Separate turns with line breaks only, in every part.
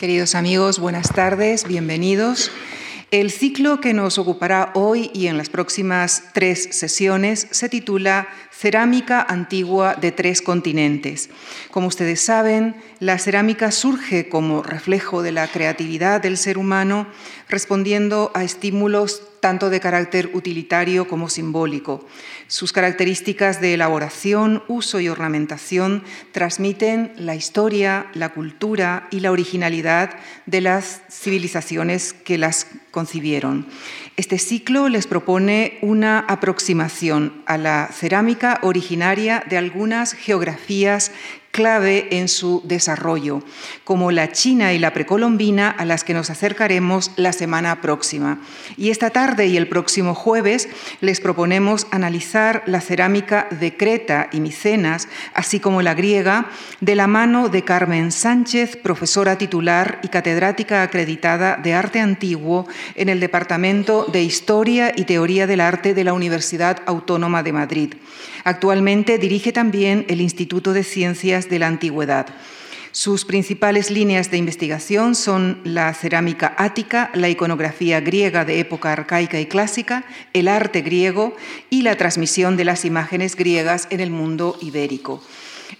Queridos amigos, buenas tardes, bienvenidos. El ciclo que nos ocupará hoy y en las próximas tres sesiones se titula Cerámica antigua de tres continentes. Como ustedes saben, la cerámica surge como reflejo de la creatividad del ser humano, respondiendo a estímulos tanto de carácter utilitario como simbólico. Sus características de elaboración, uso y ornamentación transmiten la historia, la cultura y la originalidad de las civilizaciones que las concibieron. Este ciclo les propone una aproximación a la cerámica originaria de algunas geografías clave en su desarrollo, como la China y la precolombina, a las que nos acercaremos la semana próxima. Y esta tarde y el próximo jueves les proponemos analizar la cerámica de Creta y Micenas, así como la griega, de la mano de Carmen Sánchez, profesora titular y catedrática acreditada de arte antiguo en el Departamento de Historia y Teoría del Arte de la Universidad Autónoma de Madrid. Actualmente dirige también el Instituto de Ciencias de la Antigüedad. Sus principales líneas de investigación son la cerámica ática, la iconografía griega de época arcaica y clásica, el arte griego y la transmisión de las imágenes griegas en el mundo ibérico.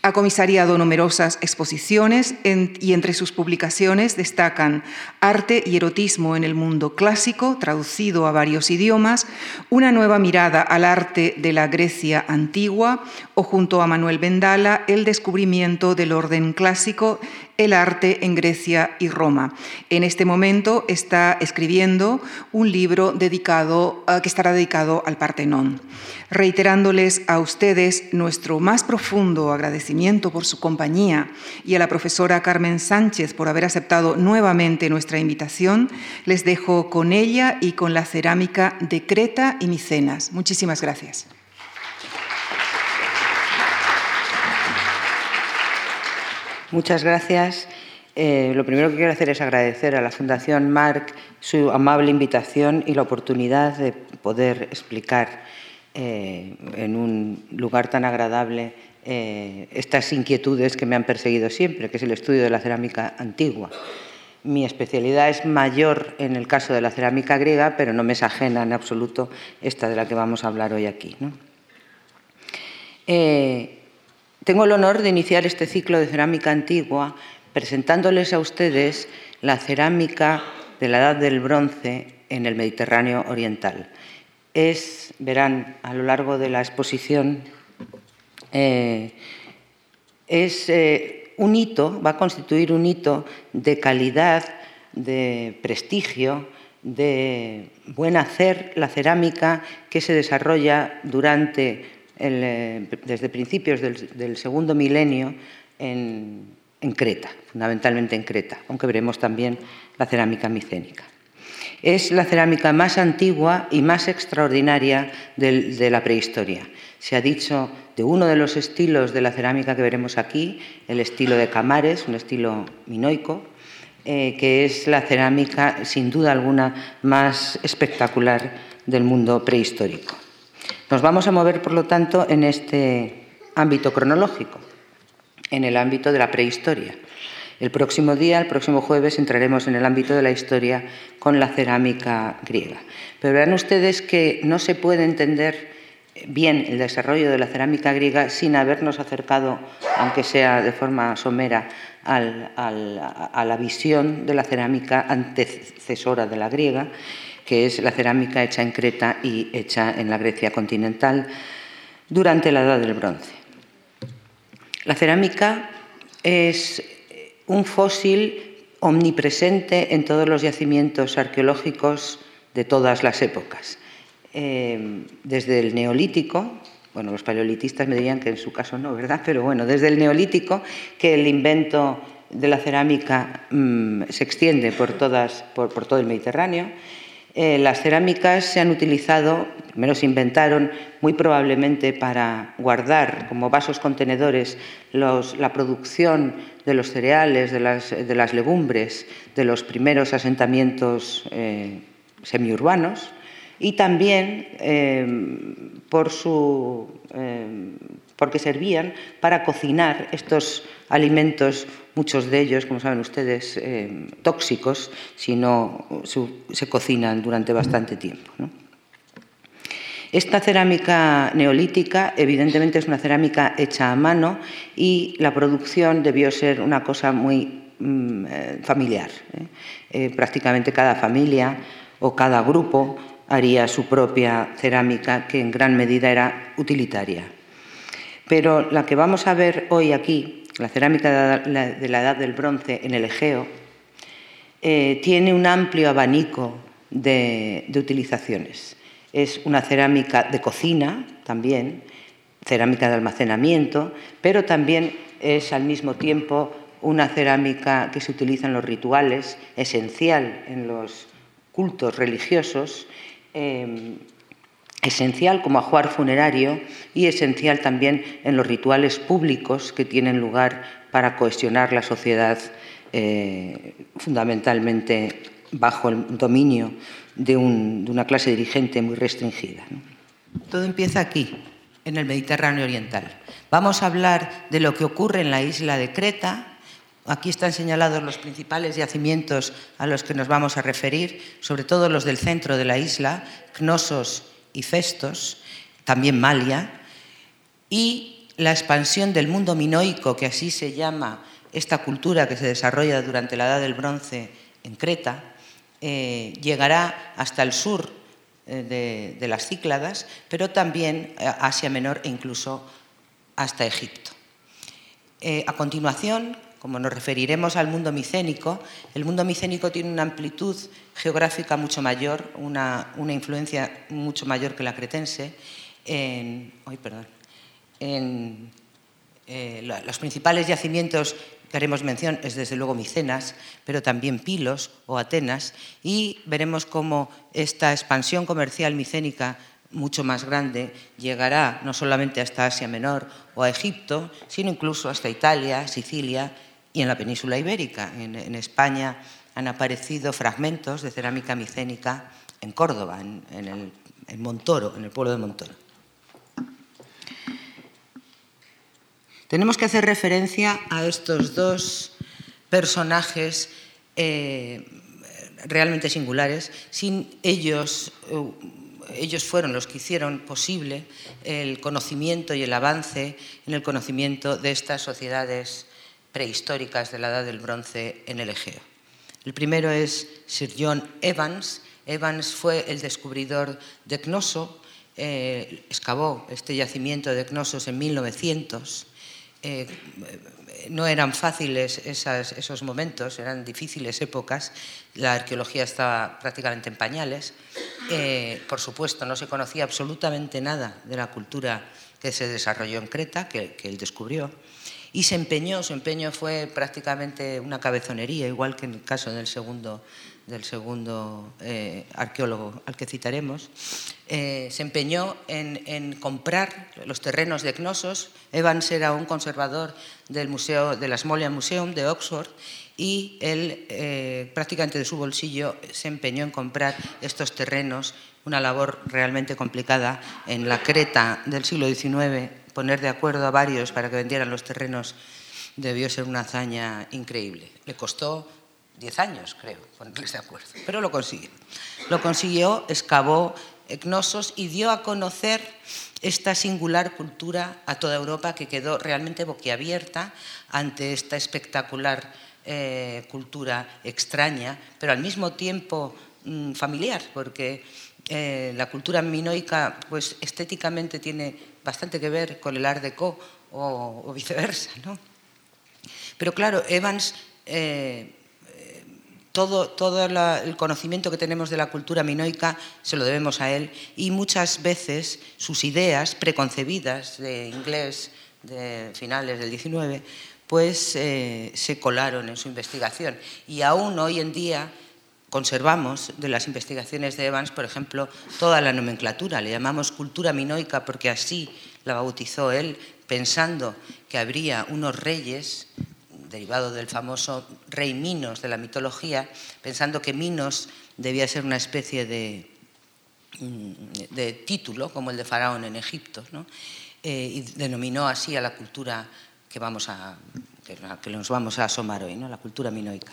Ha comisariado numerosas exposiciones y entre sus publicaciones destacan Arte y erotismo en el mundo clásico, traducido a varios idiomas, Una nueva mirada al arte de la Grecia antigua o junto a Manuel Vendala, El descubrimiento del orden clásico el arte en Grecia y Roma. En este momento está escribiendo un libro dedicado, eh, que estará dedicado al Partenón. Reiterándoles a ustedes nuestro más profundo agradecimiento por su compañía y a la profesora Carmen Sánchez por haber aceptado nuevamente nuestra invitación, les dejo con ella y con la cerámica de Creta y Micenas. Muchísimas gracias.
Muchas gracias. Eh, lo primero que quiero hacer es agradecer a la Fundación Marc su amable invitación y la oportunidad de poder explicar eh, en un lugar tan agradable eh, estas inquietudes que me han perseguido siempre, que es el estudio de la cerámica antigua. Mi especialidad es mayor en el caso de la cerámica griega, pero no me es ajena en absoluto esta de la que vamos a hablar hoy aquí. Tengo el honor de iniciar este ciclo de cerámica antigua presentándoles a ustedes la cerámica de la Edad del Bronce en el Mediterráneo Oriental. Es, verán a lo largo de la exposición, eh, es eh, un hito, va a constituir un hito de calidad, de prestigio, de buen hacer la cerámica que se desarrolla durante eh, desde principios del, segundo milenio en, Creta, fundamentalmente en Creta, aunque veremos también la cerámica micénica. Es la cerámica más antigua y más extraordinaria de la prehistoria. Se ha dicho de uno de los estilos de la cerámica que veremos aquí, el estilo de Camares, un estilo minoico, eh, que es la cerámica sin duda alguna más espectacular del mundo prehistórico. Nos vamos a mover, por lo tanto, en este ámbito cronológico, en el ámbito de la prehistoria. El próximo día, el próximo jueves, entraremos en el ámbito de la historia con la cerámica griega. Pero verán ustedes que no se puede entender bien el desarrollo de la cerámica griega sin habernos acercado, aunque sea de forma somera, a la visión de la cerámica antecesora de la griega que es la cerámica hecha en Creta y hecha en la Grecia continental durante la Edad del Bronce. La cerámica es un fósil omnipresente en todos los yacimientos arqueológicos de todas las épocas. Eh, desde el neolítico, bueno, los paleolitistas me dirían que en su caso no, ¿verdad? Pero bueno, desde el neolítico, que el invento de la cerámica mm, se extiende por, todo el Mediterráneo, eh, las cerámicas se han utilizado, primero se inventaron muy probablemente para guardar como vasos contenedores la producción de los cereales, de las, legumbres, de los primeros asentamientos eh, semiurbanos y también eh, por su, porque servían para cocinar estos alimentos muchos de ellos, como saben ustedes, eh, tóxicos si no se cocinan durante bastante tiempo. Esta cerámica neolítica evidentemente es una cerámica hecha a mano y la producción debió ser una cosa muy mm, eh, familiar. prácticamente cada familia o cada grupo haría su propia cerámica, que en gran medida era utilitaria. Pero la que vamos a ver hoy aquí, la cerámica de la Edad del Bronce en el Egeo, eh, tiene un amplio abanico de, utilizaciones. Es una cerámica de cocina también, cerámica de almacenamiento, pero también es al mismo tiempo una cerámica que se utiliza en los rituales, esencial en los cultos religiosos, em, esencial como ajuar funerario y esencial también en los rituales públicos que tienen lugar para cohesionar la sociedad eh, fundamentalmente bajo el dominio de, una clase dirigente muy restringida. Todo empieza aquí, en el Mediterráneo Oriental. Vamos a hablar de lo que ocurre en la isla de Creta, Aquí están señalados los principales yacimientos a los que nos vamos a referir, sobre todo los del centro de la isla, Cnosos y Festos, también Malia, y la expansión del mundo minoico, que así se llama esta cultura que se desarrolla durante la Edad del Bronce en Creta, eh, llegará hasta el sur eh, de, las Cícladas, pero también a Asia Menor e incluso hasta Egipto. Eh, a continuación, como nos referiremos al mundo micénico, el mundo micénico tiene una amplitud geográfica mucho mayor, una, influencia mucho mayor que la cretense. En, perdón, eh, los principales yacimientos que haremos mención es desde luego Micenas, pero también Pilos o Atenas, y veremos cómo esta expansión comercial micénica mucho más grande llegará no solamente hasta Asia Menor o a Egipto, sino incluso hasta Italia, Sicilia y en la península ibérica. En, España han aparecido fragmentos de cerámica micénica en Córdoba, en, el, Montoro, en el pueblo de Montoro. Tenemos que hacer referencia a estos dos personajes eh, realmente singulares. Sin ellos, eh, ellos fueron los que hicieron posible el conocimiento y el avance en el conocimiento de estas sociedades prehistóricas de la Edad del Bronce en el Egeo. El primero es Sir John Evans. Evans fue el descubridor de Cnoso, eh, excavó este yacimiento de Cnosos en 1900. Eh, no eran fáciles esos momentos, eran difíciles épocas. La arqueología estaba prácticamente en pañales. Eh, por supuesto, no se conocía absolutamente nada de la cultura que se desarrolló en Creta, que él descubrió y se empeñó, su empeño fue prácticamente una cabezonería, igual que en el caso del segundo, eh, arqueólogo al que citaremos, eh, se empeñó en, comprar los terrenos de Cnosos. Evans era un conservador del museo de la Smolian Museum de Oxford y él eh, prácticamente de su bolsillo se empeñó en comprar estos terrenos, una labor realmente complicada en la Creta del siglo XIX poner de acuerdo a varios para que vendieran los terrenos debió ser una hazaña increíble. Le costó 10 años, creo, ponerles de acuerdo, pero lo consiguió. Lo consiguió, excavó Cnosos y dio a conocer esta singular cultura a toda Europa que quedó realmente boquiabierta ante esta espectacular eh, cultura extraña, pero al mismo tiempo mm, familiar, porque eh, la cultura minoica pues, estéticamente tiene bastante que ver con el Art Deco o, viceversa. ¿no? Pero claro, Evans, eh, todo, todo el conocimiento que tenemos de la cultura minoica se lo debemos a él y muchas veces sus ideas preconcebidas de inglés de finales del 19 pues eh, se colaron en su investigación y aún hoy en día conservamos de las investigaciones de Evans, por ejemplo, toda la nomenclatura. Le llamamos cultura minoica porque así la bautizó él, pensando que habría unos reyes, derivado del famoso rey Minos de la mitología, pensando que Minos debía ser una especie de, mm, título, como el de Faraón en Egipto, eh, y denominó así a la cultura que vamos a que nos vamos a asomar hoy, ¿no? la cultura minoica.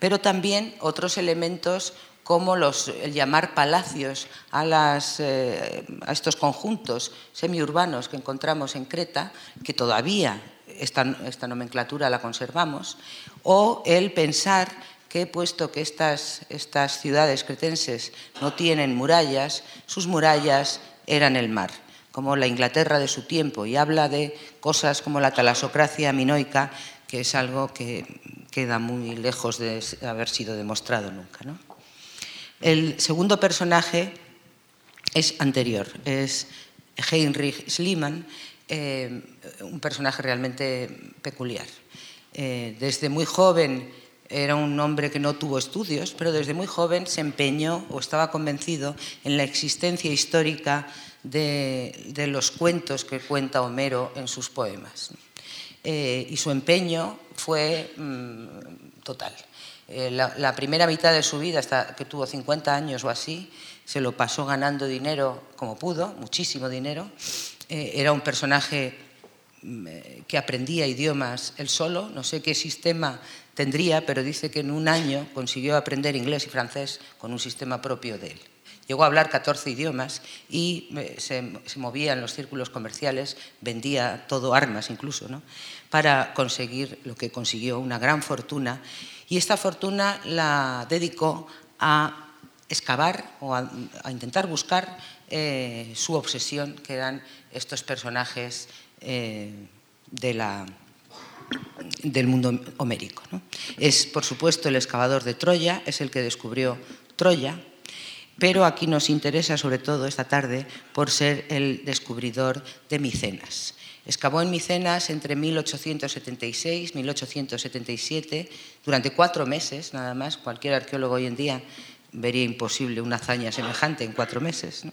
Pero también otros elementos como el llamar palacios eh, a estos conjuntos semiurbanos que encontramos en Creta, que todavía esta, nomenclatura la conservamos, o el pensar que puesto que estas ciudades cretenses no tienen murallas, sus murallas eran el mar, como la Inglaterra de su tiempo, y habla de cosas como la talasocracia minoica, que es algo que queda muy lejos de haber sido demostrado nunca. El segundo personaje es anterior, es Heinrich Schliemann, eh, un personaje realmente peculiar. Eh, desde muy joven era un hombre que no tuvo estudios, pero desde muy joven se empeñó o estaba convencido en la existencia histórica de, los cuentos que cuenta Homero en sus poemas. Eh, y su empeño fue mm, total. Eh, la, primera mitad de su vida, hasta que tuvo 50 años o así, se lo pasó ganando dinero como pudo, muchísimo dinero. Eh, era un personaje mm, que aprendía idiomas él solo, no sé qué sistema tendría, pero dice que en un año consiguió aprender inglés y francés con un sistema propio de él. Llegó a hablar 14 idiomas y se, se movía en los círculos comerciales, vendía todo, armas incluso, ¿no? para conseguir lo que consiguió, una gran fortuna y esta fortuna la dedicó a excavar o a, intentar buscar eh, su obsesión, que eran estos personajes eh, del mundo homérico. Es, por supuesto, el excavador de Troya, es el que descubrió Troya, pero aquí nos interesa sobre todo esta tarde por ser el descubridor de Micenas. Excavó en Micenas entre 1876 y 1877, durante cuatro meses nada más. Cualquier arqueólogo hoy en día vería imposible una hazaña semejante en cuatro meses.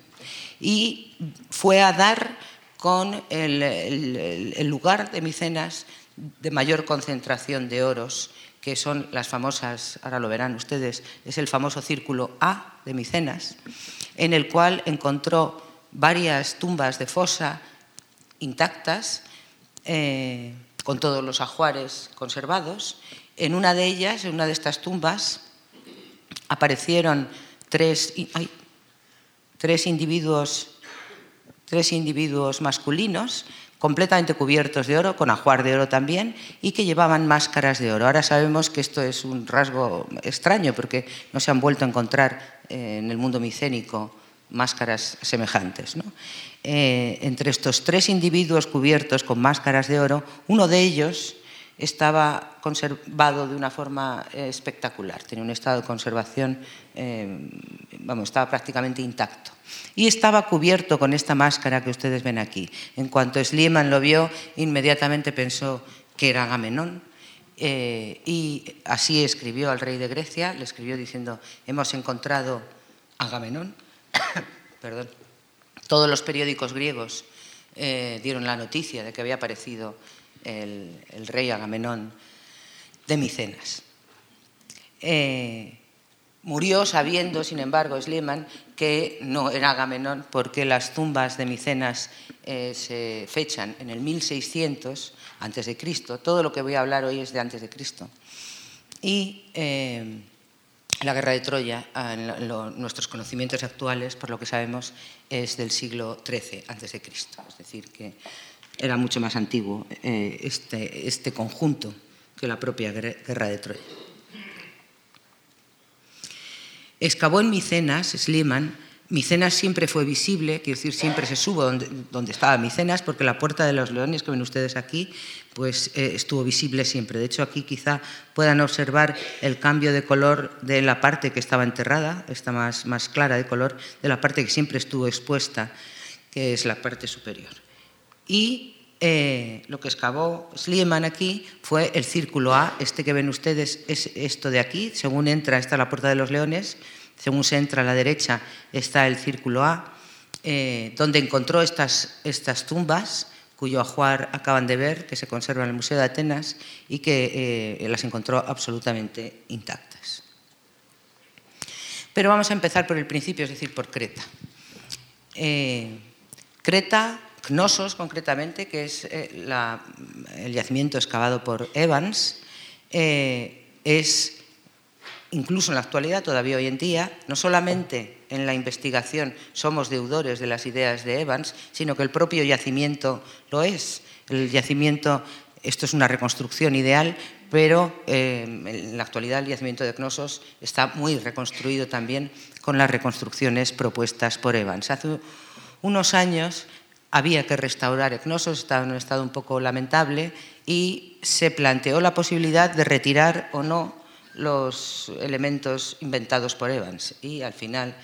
Y fue a dar con el, lugar de Micenas de mayor concentración de oros, que son las famosas, ahora lo verán ustedes, es el famoso círculo A de Micenas, en el cual encontró varias tumbas de fosa, intactas, eh, con todos los ajuares conservados. En una de ellas, en una de estas tumbas, aparecieron tres, tres, individuos, tres individuos masculinos completamente cubiertos de oro, con ajuar de oro también, y que llevaban máscaras de oro. Ahora sabemos que esto es un rasgo extraño porque no se han vuelto a encontrar eh, en el mundo micénico máscaras semejantes. Eh, entre estos tres individuos cubiertos con máscaras de oro, uno de ellos estaba conservado de una forma eh, espectacular, tenía un estado de conservación, vamos, estaba prácticamente intacto. Y estaba cubierto con esta máscara que ustedes ven aquí. En cuanto Schliemann lo vio, inmediatamente pensó que era Agamenón, y así escribió al rey de Grecia, le escribió diciendo, hemos encontrado Agamenón, perdón, todos los periódicos griegos eh, dieron la noticia de que había aparecido el, rey Agamenón de Micenas. Eh, murió sabiendo, sin embargo, Schliemann, que no era Agamenón porque las tumbas de Micenas eh, se fechan en el 1600 antes de Cristo. Todo lo que voy a hablar hoy es de antes de Cristo. Y la guerra de Troya, nuestros conocimientos actuales, por lo que sabemos, es del siglo XIII a.C. Es decir, que era mucho más antiguo eh, este, este, conjunto que la propia guerra de Troya. Excavó en Micenas, Schliemann, Micenas siempre fue visible, quiero decir, siempre se subo donde, donde, estaba Micenas, porque la puerta de los leones que ven ustedes aquí, pues eh, estuvo visible siempre. De hecho, aquí quizá puedan observar el cambio de color de la parte que estaba enterrada, está más, más clara de color, de la parte que siempre estuvo expuesta, que es la parte superior. Y eh, lo que excavó Schliemann aquí fue el círculo A, este que ven ustedes es esto de aquí, según entra, está la puerta de los leones, según se entra a la derecha está el círculo A, eh, donde encontró estas, estas tumbas cuyo ajuar acaban de ver, que se conserva en el Museo de Atenas y que eh, las encontró absolutamente intactas. Pero vamos a empezar por el principio, es decir, por Creta. Eh, Creta, Cnosos, concretamente, que es el yacimiento excavado por Evans, es incluso en la actualidad, todavía hoy en día, no solamente en la investigación somos deudores de las ideas de Evans, sino que el propio yacimiento lo es. El yacimiento, esto es una reconstrucción ideal, pero eh, en la actualidad el yacimiento de Cnosos está muy reconstruido también con las reconstrucciones propuestas por Evans. Hace unos años había que restaurar Cnosos, estaba un estado un poco lamentable, y se planteó la posibilidad de retirar o no los elementos inventados por Evans. Y al final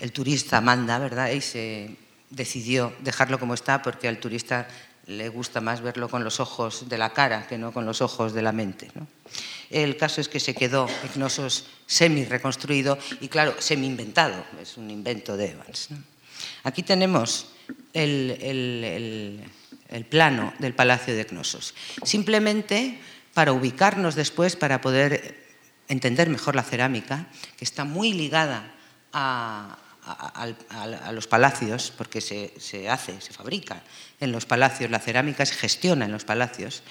el turista manda, ¿verdad? Y se decidió dejarlo como está porque al turista le gusta más verlo con los ojos de la cara que no con los ojos de la mente. El caso es que se quedó Ignosos semi-reconstruido y, claro, semi-inventado, es un invento de Evans. Aquí tenemos el, el, plano del Palacio de Cnosos. Simplemente para ubicarnos después, para poder entender mejor la cerámica, que está muy ligada a, los palacios, porque se, hace, se fabrica en los palacios, la cerámica se gestiona en los palacios.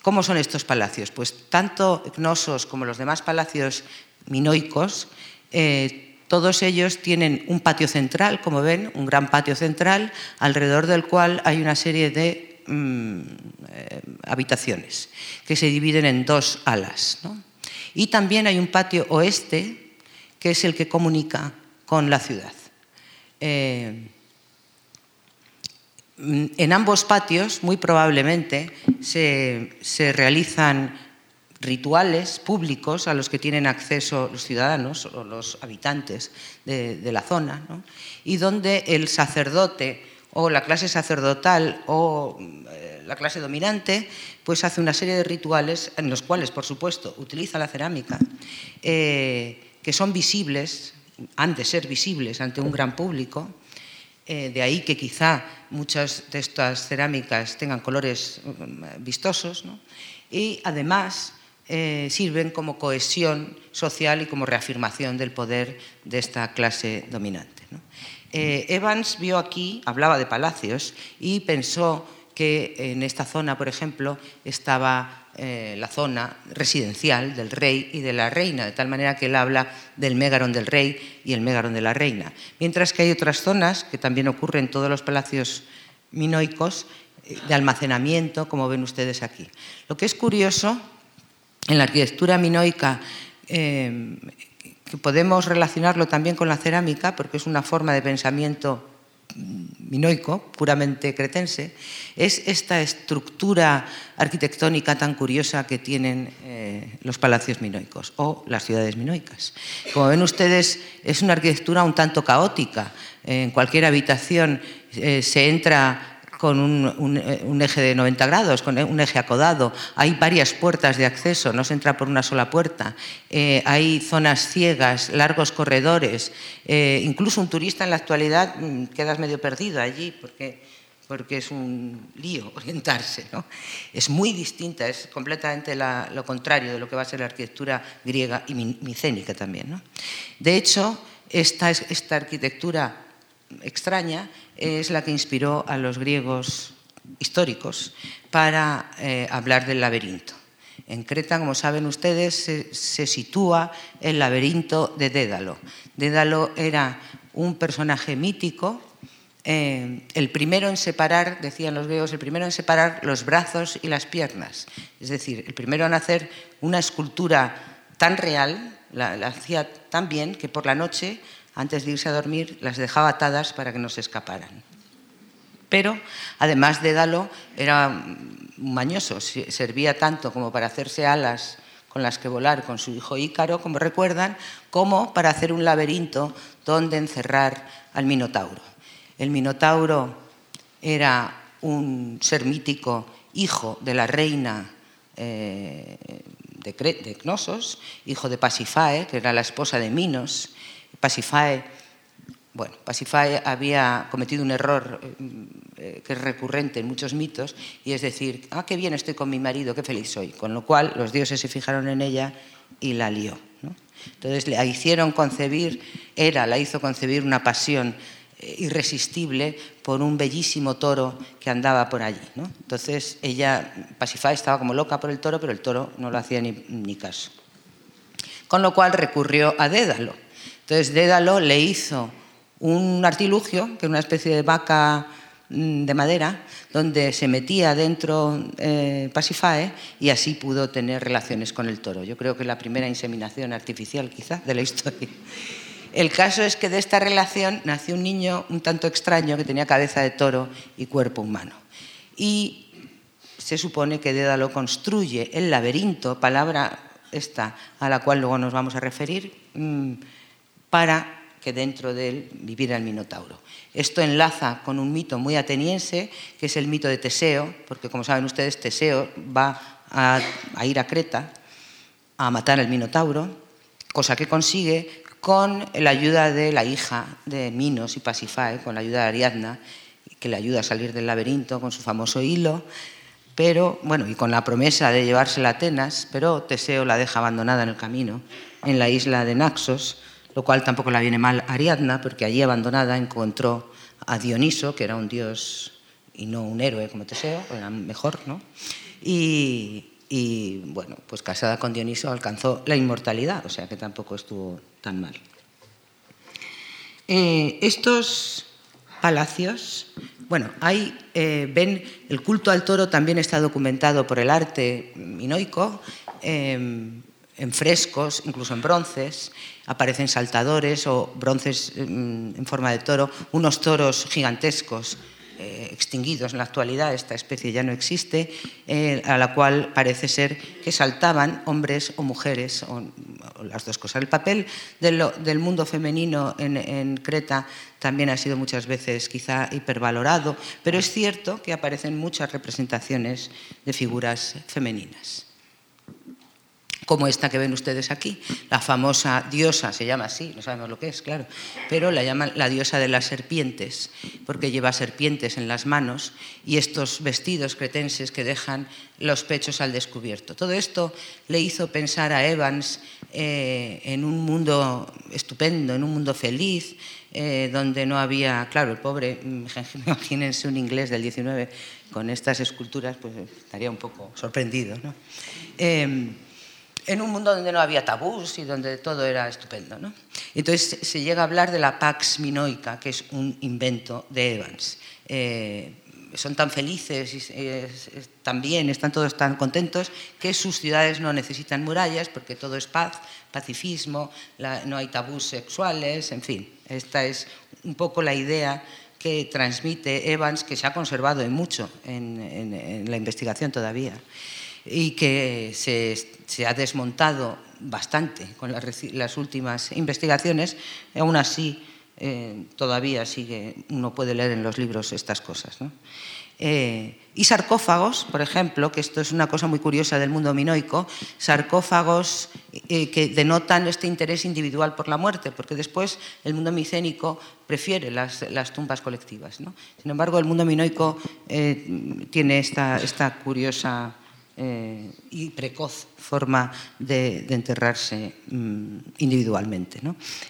¿Cómo son estos palacios? Pues tanto Cnosos como los demás palacios minoicos, eh, todos ellos tienen un patio central, como ven, un gran patio central, alrededor del cual hay una serie de mm, eh, habitaciones que se dividen en dos alas. Y también hay un patio oeste, que es el que comunica con la ciudad. Eh, en ambos patios, muy probablemente, se, realizan rituales públicos a los que tienen acceso los ciudadanos o los habitantes de, la zona, y donde el sacerdote o la clase sacerdotal o eh, la clase dominante pues hace una serie de rituales en los cuales, por supuesto, utiliza la cerámica, eh, que son visibles, han de ser visibles ante un gran público, eh, de ahí que quizá muchas de estas cerámicas tengan colores mm, vistosos, y además sirven como cohesión social y como reafirmación del poder de esta clase dominante. Eh, Evans vio aquí, hablaba de palacios, y pensó que en esta zona, por ejemplo, estaba eh, la zona residencial del rey y de la reina, de tal manera que él habla del mégaron del rey y el mégaron de la reina. Mientras que hay otras zonas, que también ocurren en todos los palacios minoicos, eh, de almacenamiento, como ven ustedes aquí. Lo que es curioso, en la arquitectura minoica que podemos relacionarlo también con la cerámica, porque es una forma de pensamiento minoico, puramente cretense, es esta estructura arquitectónica tan curiosa que tienen eh, los palacios minoicos o las ciudades minoicas. Como ven ustedes, es una arquitectura un tanto caótica. En cualquier habitación eh, se entra con eh, un, eje de 90 grados, con un eje acodado. Hay varias puertas de acceso, no se entra por una sola puerta. Eh, hay zonas ciegas, largos corredores. Eh, incluso un turista en la actualidad mm, quedas medio perdido allí porque, porque es un lío orientarse. ¿no? Es muy distinta, es completamente lo contrario de lo que va a ser la arquitectura griega y micénica también. De hecho, esta, esta arquitectura extraña es la que inspiró a los griegos históricos para eh, hablar del laberinto. En Creta, como saben ustedes, se, sitúa el laberinto de Dédalo. Dédalo era un personaje mítico, eh, el primero en separar, decían los griegos, el primero en separar los brazos y las piernas. Es decir, el primero en hacer una escultura tan real, la hacía tan bien que por la noche antes de irse a dormir, las dejaba atadas para que no se escaparan. Pero, además de Dalo, era mañoso, servía tanto como para hacerse alas con las que volar con su hijo Ícaro, como recuerdan, como para hacer un laberinto donde encerrar al Minotauro. El Minotauro era un ser mítico, hijo de la reina eh, de, Cnosos, hijo de Pasifae, que era la esposa de Minos, Pasifae, bueno, Pasifae había cometido un error eh, que es recurrente en muchos mitos, y es decir, ah, qué bien estoy con mi marido, qué feliz soy. Con lo cual los dioses se fijaron en ella y la lió. Entonces la hicieron concebir, era, la hizo concebir una pasión eh, irresistible por un bellísimo toro que andaba por allí. Entonces ella, Pasifá, estaba como loca por el toro, pero el toro no lo hacía ni caso. Con lo cual recurrió a Dédalo. Entonces Dédalo le hizo un artilugio, que era una especie de vaca mm, de madera, donde se metía dentro eh, Pasifae y así pudo tener relaciones con el toro. Yo creo que la primera inseminación artificial quizá de la historia. El caso es que de esta relación nació un niño un tanto extraño que tenía cabeza de toro y cuerpo humano. Y se supone que Dédalo construye el laberinto, palabra esta a la cual luego nos vamos a referir, mm, para que dentro de él viviera el Minotauro. Esto enlaza con un mito muy ateniense, que es el mito de Teseo, porque como saben ustedes, Teseo va a, ir a Creta a matar al Minotauro, cosa que consigue con la ayuda de la hija de Minos y Pasifae, con la ayuda de Ariadna, que le ayuda a salir del laberinto con su famoso hilo, pero bueno, y con la promesa de llevársela a Atenas, pero Teseo la deja abandonada en el camino, en la isla de Naxos, lo cual tampoco la viene mal Ariadna, porque allí abandonada encontró a Dioniso, que era un dios y no un héroe como Teseo, era mejor, ¿no? Y, bueno, pues casada con Dioniso alcanzó la inmortalidad, o sea que tampoco estuvo tan mal. Eh, estos palacios, bueno, ahí eh, ven, el culto al toro también está documentado por el arte minoico. Em, en frescos, incluso en bronces, aparecen saltadores o bronces mm, en forma de toro, unos toros gigantescos eh, extinguidos en la actualidad, esta especie ya no existe, eh, a la cual parece ser que saltaban hombres o mujeres, o, las dos cosas. El papel del mundo femenino en, en, Creta también ha sido muchas veces quizá hipervalorado, pero es cierto que aparecen muchas representaciones de figuras femeninas como esta que ven ustedes aquí, la famosa diosa, se llama así, no sabemos lo que es, claro, pero la llaman la diosa de las serpientes, porque lleva serpientes en las manos y estos vestidos cretenses que dejan los pechos al descubierto. Todo esto le hizo pensar a Evans eh, en un mundo estupendo, en un mundo feliz, eh, donde no había, claro, el pobre, imagínense un inglés del 19 con estas esculturas, pues estaría un poco sorprendido. ¿no? Eh, en un mundo donde no había tabús y donde todo era estupendo. ¿no? Entonces se llega a hablar de la Pax Minoica, que es un invento de Evans. Eh, son tan felices y eh, también están todos tan contentos que sus ciudades no necesitan murallas porque todo es paz, pacifismo, no hay tabús sexuales, en fin. Esta es un poco la idea que transmite Evans, que se ha conservado en mucho en la investigación todavía y que se, ha desmontado bastante con las, últimas investigaciones, aún así eh, todavía sigue, uno puede leer en los libros estas cosas. Eh, y sarcófagos, por ejemplo, que esto es una cosa muy curiosa del mundo minoico, sarcófagos eh, que denotan este interés individual por la muerte, porque después el mundo micénico prefiere las, tumbas colectivas. Sin embargo, el mundo minoico tiene esta, esta curiosa eh, y precoz forma de, enterrarse mm, individualmente.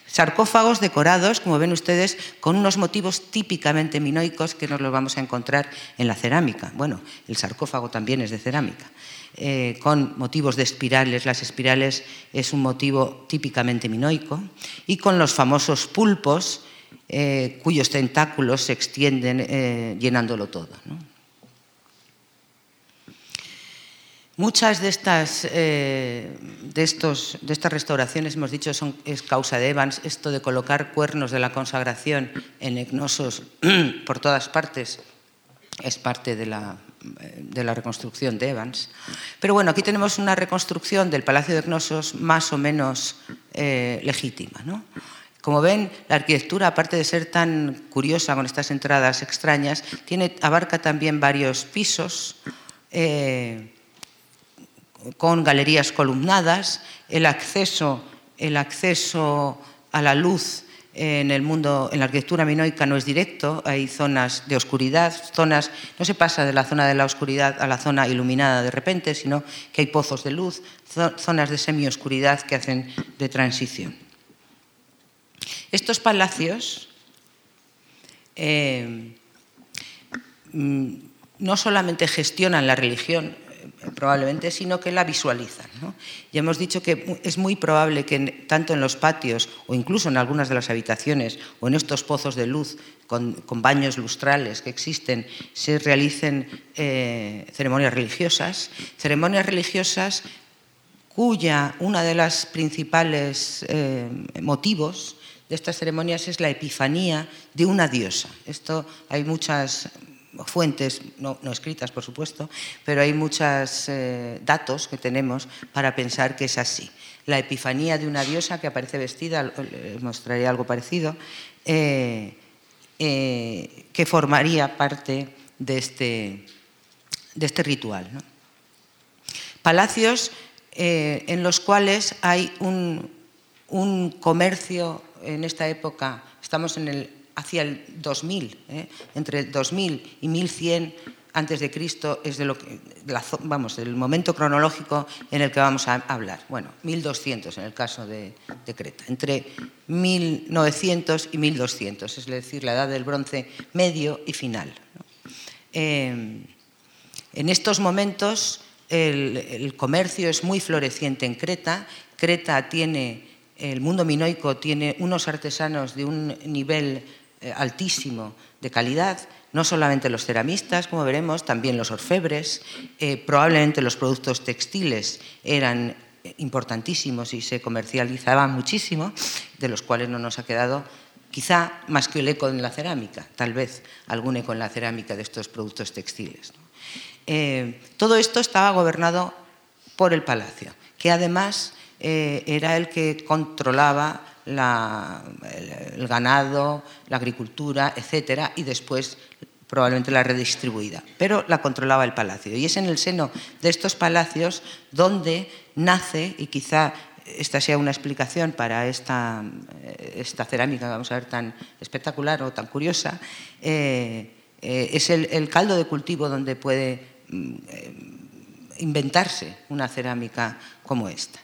Sarcófagos decorados, como ven ustedes, con unos motivos típicamente minoicos que nos los vamos a encontrar en la cerámica. Bueno, el sarcófago también es de cerámica. Eh, con motivos de espirales, las espirales es un motivo típicamente minoico, y con los famosos pulpos, eh, cuyos tentáculos se extienden llenándolo todo. Muchas de estas, eh, de, estos, de estas restauraciones, hemos dicho, son, es causa de Evans, esto de colocar cuernos de la consagración en egnosos por todas partes, es parte de la, de la reconstrucción de Evans. Pero bueno, aquí tenemos una reconstrucción del Palacio de Egnosos más o menos eh, legítima. ¿no? Como ven, la arquitectura, aparte de ser tan curiosa con estas entradas extrañas, abarca también varios pisos. Eh, con galerías columnadas, el acceso, el acceso a la luz en el mundo, en la arquitectura minoica no es directo, hay zonas de oscuridad, zonas, no se pasa de la zona de la oscuridad a la zona iluminada de repente, sino que hay pozos de luz, zonas de semioscuridad que hacen de transición. Estos palacios eh, mm, no solamente gestionan la religión, probablemente, sino que la visualizan. Ya hemos dicho que es muy probable que tanto en los patios o incluso en algunas de las habitaciones o en estos pozos de luz con, baños lustrales que existen se realicen eh, ceremonias religiosas, ceremonias religiosas cuya una de las principales eh, motivos de estas ceremonias es la epifanía de una diosa. Esto hay muchas fuentes, no, escritas por supuesto, pero hay muchos eh, datos que tenemos para pensar que es así. La epifanía de una diosa que aparece vestida, mostraré algo parecido, eh, que formaría parte de este, de este ritual. Palacios eh, en los cuales hay un, comercio en esta época, estamos en el, hacia el 2000, ¿eh? entre el 2000 y 1100 antes de Cristo es de lo que, vamos, el momento cronológico en el que vamos a hablar. Bueno, 1200 en el caso de, Creta, entre 1900 y 1200, es decir, la edad del bronce medio y final. Eh, en estos momentos el, comercio es muy floreciente en Creta. Creta tiene, el mundo minoico tiene unos artesanos de un nivel altísimo de calidad, no solamente los ceramistas, como veremos, también los orfebres, eh, probablemente los productos textiles eran importantísimos y se comercializaban muchísimo, de los cuales no nos ha quedado quizá más que el eco en la cerámica, tal vez algún eco en la cerámica de estos productos textiles. Eh, todo esto estaba gobernado por el palacio, que además eh, era el que controlaba el, ganado, la agricultura, etcétera, y después probablemente la redistribuida, pero la controlaba el palacio. Y es en el seno de estos palacios donde nace, y quizá esta sea una explicación para esta, eh, cerámica, vamos a ver, tan espectacular o tan curiosa, es el caldo de cultivo donde puede Mm, eh, inventarse una cerámica como esta.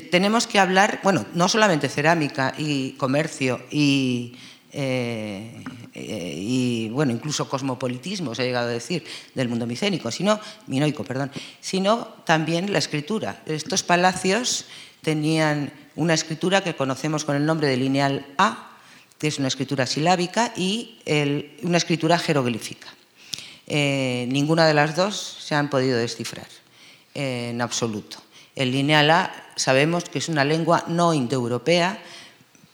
Tenemos que hablar, bueno, no solamente cerámica y comercio y, eh, eh, bueno, incluso cosmopolitismo, se ha llegado a decir, del mundo micénico, sino, minoico, perdón, sino también la escritura. Estos palacios tenían una escritura que conocemos con el nombre de lineal A, que es una escritura silábica, y una escritura jeroglífica. Eh, ninguna de las dos se han podido descifrar en absoluto. El lineal A sabemos que es una lengua no indoeuropea,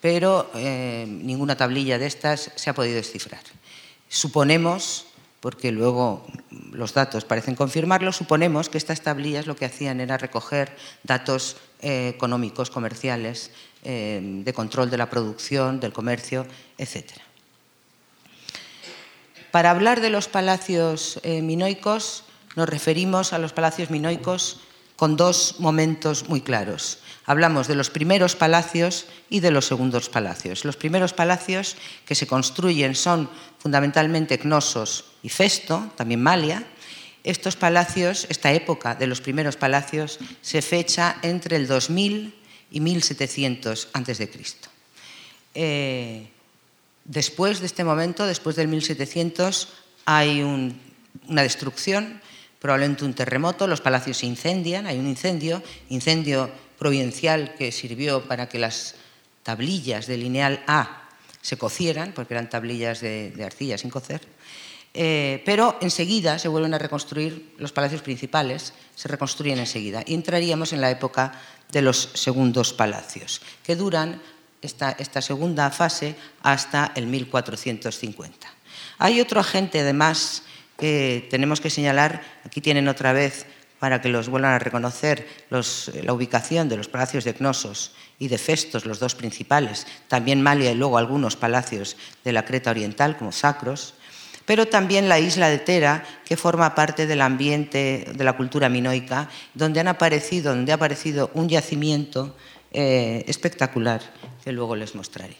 pero eh, ninguna tablilla de estas se ha podido descifrar. Suponemos, porque luego los datos parecen confirmarlo, suponemos que estas tablillas lo que hacían era recoger datos económicos, comerciales, de control de la producción, del comercio, etcétera. Para hablar de los palacios eh, minoicos, nos referimos a los palacios minoicos con dos momentos muy claros. Hablamos de los primeros palacios y de los segundos palacios. Los primeros palacios que se construyen son fundamentalmente Cnosos y Festo, también Malia. Estos palacios, esta época de los primeros palacios, se fecha entre el 2000 y 1700 a.C. Eh, Después de este momento, después del 1700, hay una destrucción, probablemente un terremoto, los palacios se incendian, hay un incendio, incendio providencial que sirvió para que las tablillas de lineal A se cocieran, porque eran tablillas de, arcilla sin cocer, eh, pero enseguida se vuelven a reconstruir los palacios principales, se reconstruyen enseguida, y entraríamos en la época de los segundos palacios, que duran esta, segunda fase hasta el 1450. Hay otro agente, además, tenemos que señalar, aquí tienen otra vez para que los vuelvan a reconocer la ubicación de los palacios de Cnosos y de Festos, los dos principales, también Malia y luego algunos palacios de la Creta Oriental, como Sacros, pero también la isla de Tera, que forma parte del ambiente de la cultura minoica, donde, han aparecido, donde ha aparecido un yacimiento eh, espectacular que luego les mostraré.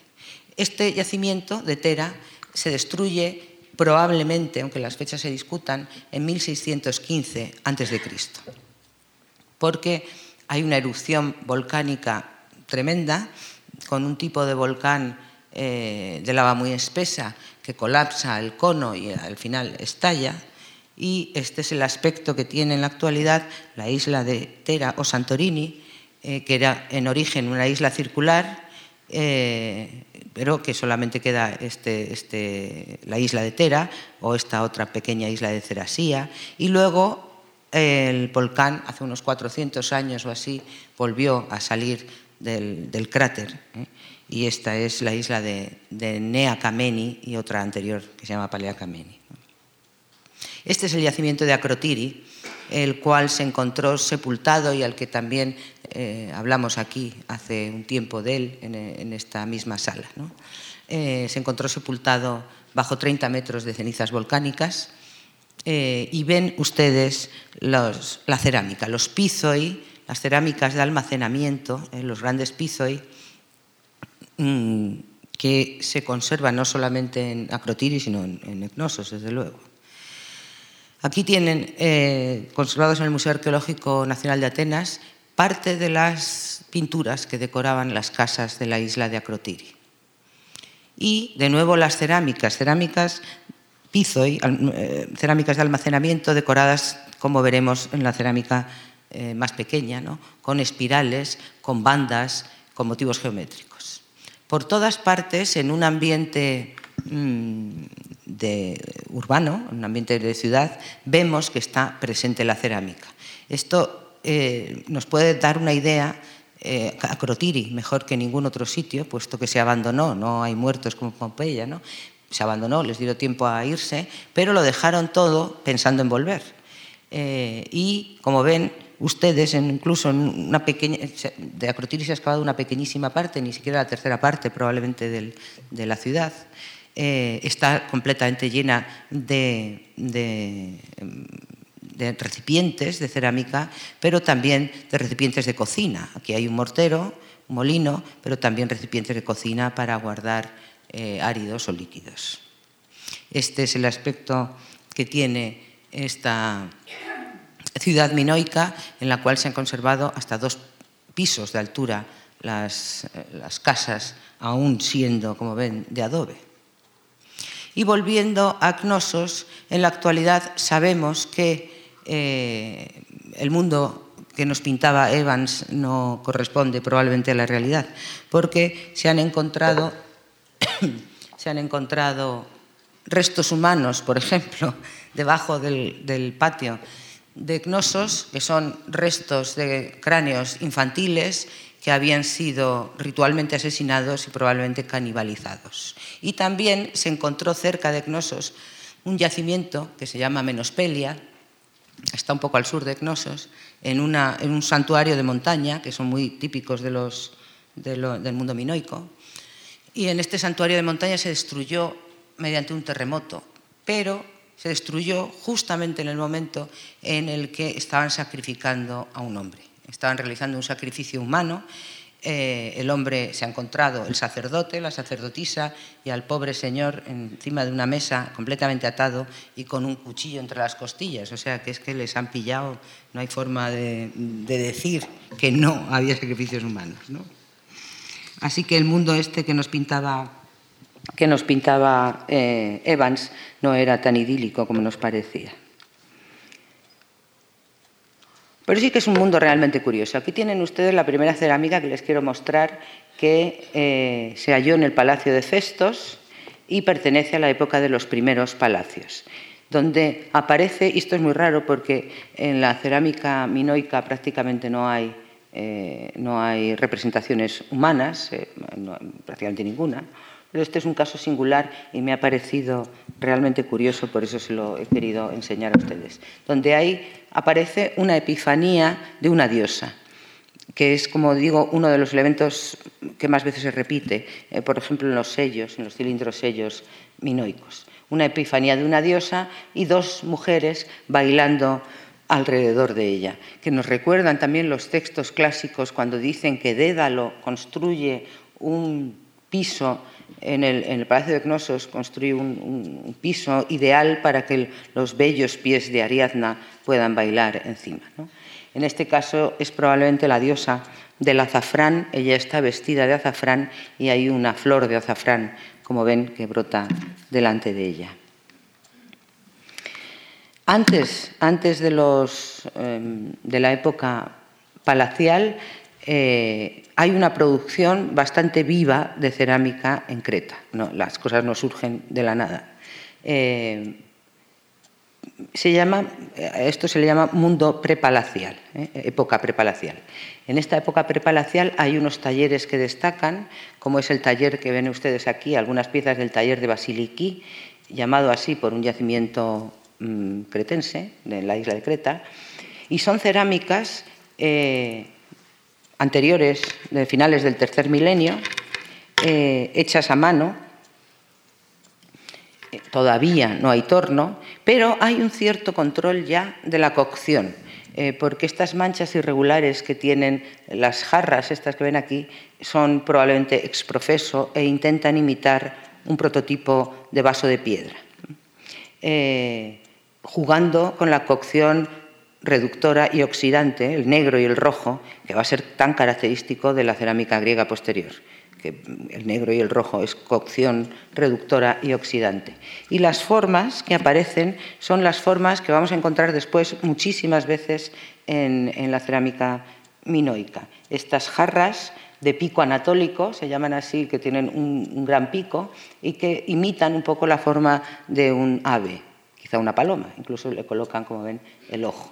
Este yacimiento de Tera se destruye probablemente, aunque las fechas se discutan, en 1615 a.C., porque hay una erupción volcánica tremenda, con un tipo de volcán de lava muy espesa que colapsa el cono y al final estalla. Y este es el aspecto que tiene en la actualidad la isla de Tera o Santorini, que era en origen una isla circular, pero que solamente queda este, este, la isla de Tera o esta otra pequeña isla de Cerasía. Y luego el volcán, hace unos 400 años o así, volvió a salir del, cráter. ¿eh? Y esta es la isla de, de, Nea Kameni y otra anterior que se llama Palea Kameni. Este es el yacimiento de Acrotiri, el cual se encontró sepultado y al que también eh, hablamos aquí hace un tiempo de él en, esta misma sala. Eh, se encontró sepultado bajo 30 metros de cenizas volcánicas eh, y ven ustedes la cerámica, los pizoi, las cerámicas de almacenamiento, los grandes pizoi, mm, que se conservan no solamente en Acrotiri, sino en, en desde luego. Aquí tienen conservados en el Museo Arqueológico Nacional de Atenas parte de las pinturas que decoraban las casas de la isla de Acrotiri. Y de nuevo las cerámicas, cerámicas pizoi, eh, cerámicas de almacenamiento decoradas, como veremos en la cerámica eh, más pequeña, con espirales, con bandas, con motivos geométricos. Por todas partes, en un ambiente de, urbano, un ambiente de ciudad, vemos que está presente la cerámica. Esto eh, nos puede dar una idea eh, a Crotiri, mejor que ningún otro sitio, puesto que se abandonó, no hay muertos como Pompeya, ¿no? se abandonó, les dio tiempo a irse, pero lo dejaron todo pensando en volver. Eh, y como ven ustedes, incluso en una pequeña, de Acrotiri se ha excavado una pequeñísima parte, ni siquiera la tercera parte probablemente de la ciudad, está completamente llena de recipientes de cerámica, pero también de recipientes de cocina. Aquí hay un mortero, un molino, pero también recipientes de cocina para guardar eh, áridos o líquidos. Este es el aspecto que tiene esta ciudad minoica, en la cual se han conservado hasta dos pisos de altura las, las casas, aún siendo, como ven, de adobe. Y volviendo a Cnosos, en la actualidad sabemos que eh, el mundo que nos pintaba Evans no corresponde probablemente a la realidad, porque se han encontrado, se han encontrado restos humanos, por ejemplo, debajo del, patio de Cnosos, que son restos de cráneos infantiles que habían sido ritualmente asesinados y probablemente canibalizados. Y también se encontró cerca de Cnosos un yacimiento que se llama Menospelia, está un poco al sur de Cnosos, en, un santuario de montaña, que son muy típicos del mundo minoico. Y en este santuario de montaña se destruyó mediante un terremoto, pero se destruyó justamente en el momento en el que estaban sacrificando a un hombre. Estaban realizando un sacrificio humano eh, el hombre se ha encontrado, el sacerdote, la sacerdotisa y al pobre señor encima de una mesa completamente atado y con un cuchillo entre las costillas. O sea que es que les han pillado, no hay forma de, decir que no había sacrificios humanos. Así que el mundo este que nos pintaba, que nos pintaba eh, Evans no era tan idílico como nos parecía. Pero sí que es un mundo realmente curioso. Aquí tienen ustedes la primera cerámica que les quiero mostrar, que eh, se halló en el Palacio de Festos y pertenece a la época de los primeros palacios, donde aparece, y esto es muy raro porque en la cerámica minoica prácticamente no hay, eh, no hay representaciones humanas, eh, prácticamente ninguna, pero este es un caso singular y me ha parecido realmente curioso, por eso se lo he querido enseñar a ustedes, donde ahí aparece una epifanía de una diosa, que es, como digo, uno de los elementos que más veces se repite, eh, por ejemplo, en los sellos, en los cilindros sellos minoicos. Una epifanía de una diosa y dos mujeres bailando alrededor de ella, que nos recuerdan también los textos clásicos cuando dicen que Dédalo construye un piso en el, Palacio de Cnosos construye un, piso ideal para que los bellos pies de Ariadna puedan bailar encima. En este caso es probablemente la diosa del azafrán. Ella está vestida de azafrán y hay una flor de azafrán, como ven, que brota delante de ella. Antes, antes de, em, la época palacial, eh, hay una producción bastante viva de cerámica en Creta. Las cosas no surgen de la nada. Eh, se llama, esto se le llama mundo prepalacial, ¿eh? época prepalacial. En esta época prepalacial hay unos talleres que destacan, como es el taller que ven ustedes aquí, algunas piezas del taller de Basiliki, llamado así por un yacimiento Mm, cretense, de la isla de Creta, y son cerámicas eh, anteriores, de finales del tercer milenio, eh, hechas a mano. Eh, todavía no hay torno, pero hay un cierto control ya de la cocción, porque estas manchas irregulares que tienen las jarras, estas que ven aquí, son probablemente exprofeso e intentan imitar un prototipo de vaso de piedra jugando con la cocción reductora y oxidante, el negro y el rojo, que va a ser tan característico de la cerámica griega posterior, que el negro y el rojo es cocción reductora y oxidante. Y las formas que aparecen son las formas que vamos a encontrar después muchísimas veces en, la cerámica minoica. Estas jarras de pico anatólico, se llaman así, que tienen un gran pico y que imitan un poco la forma de un ave una paloma, incluso le colocan, como ven, el ojo.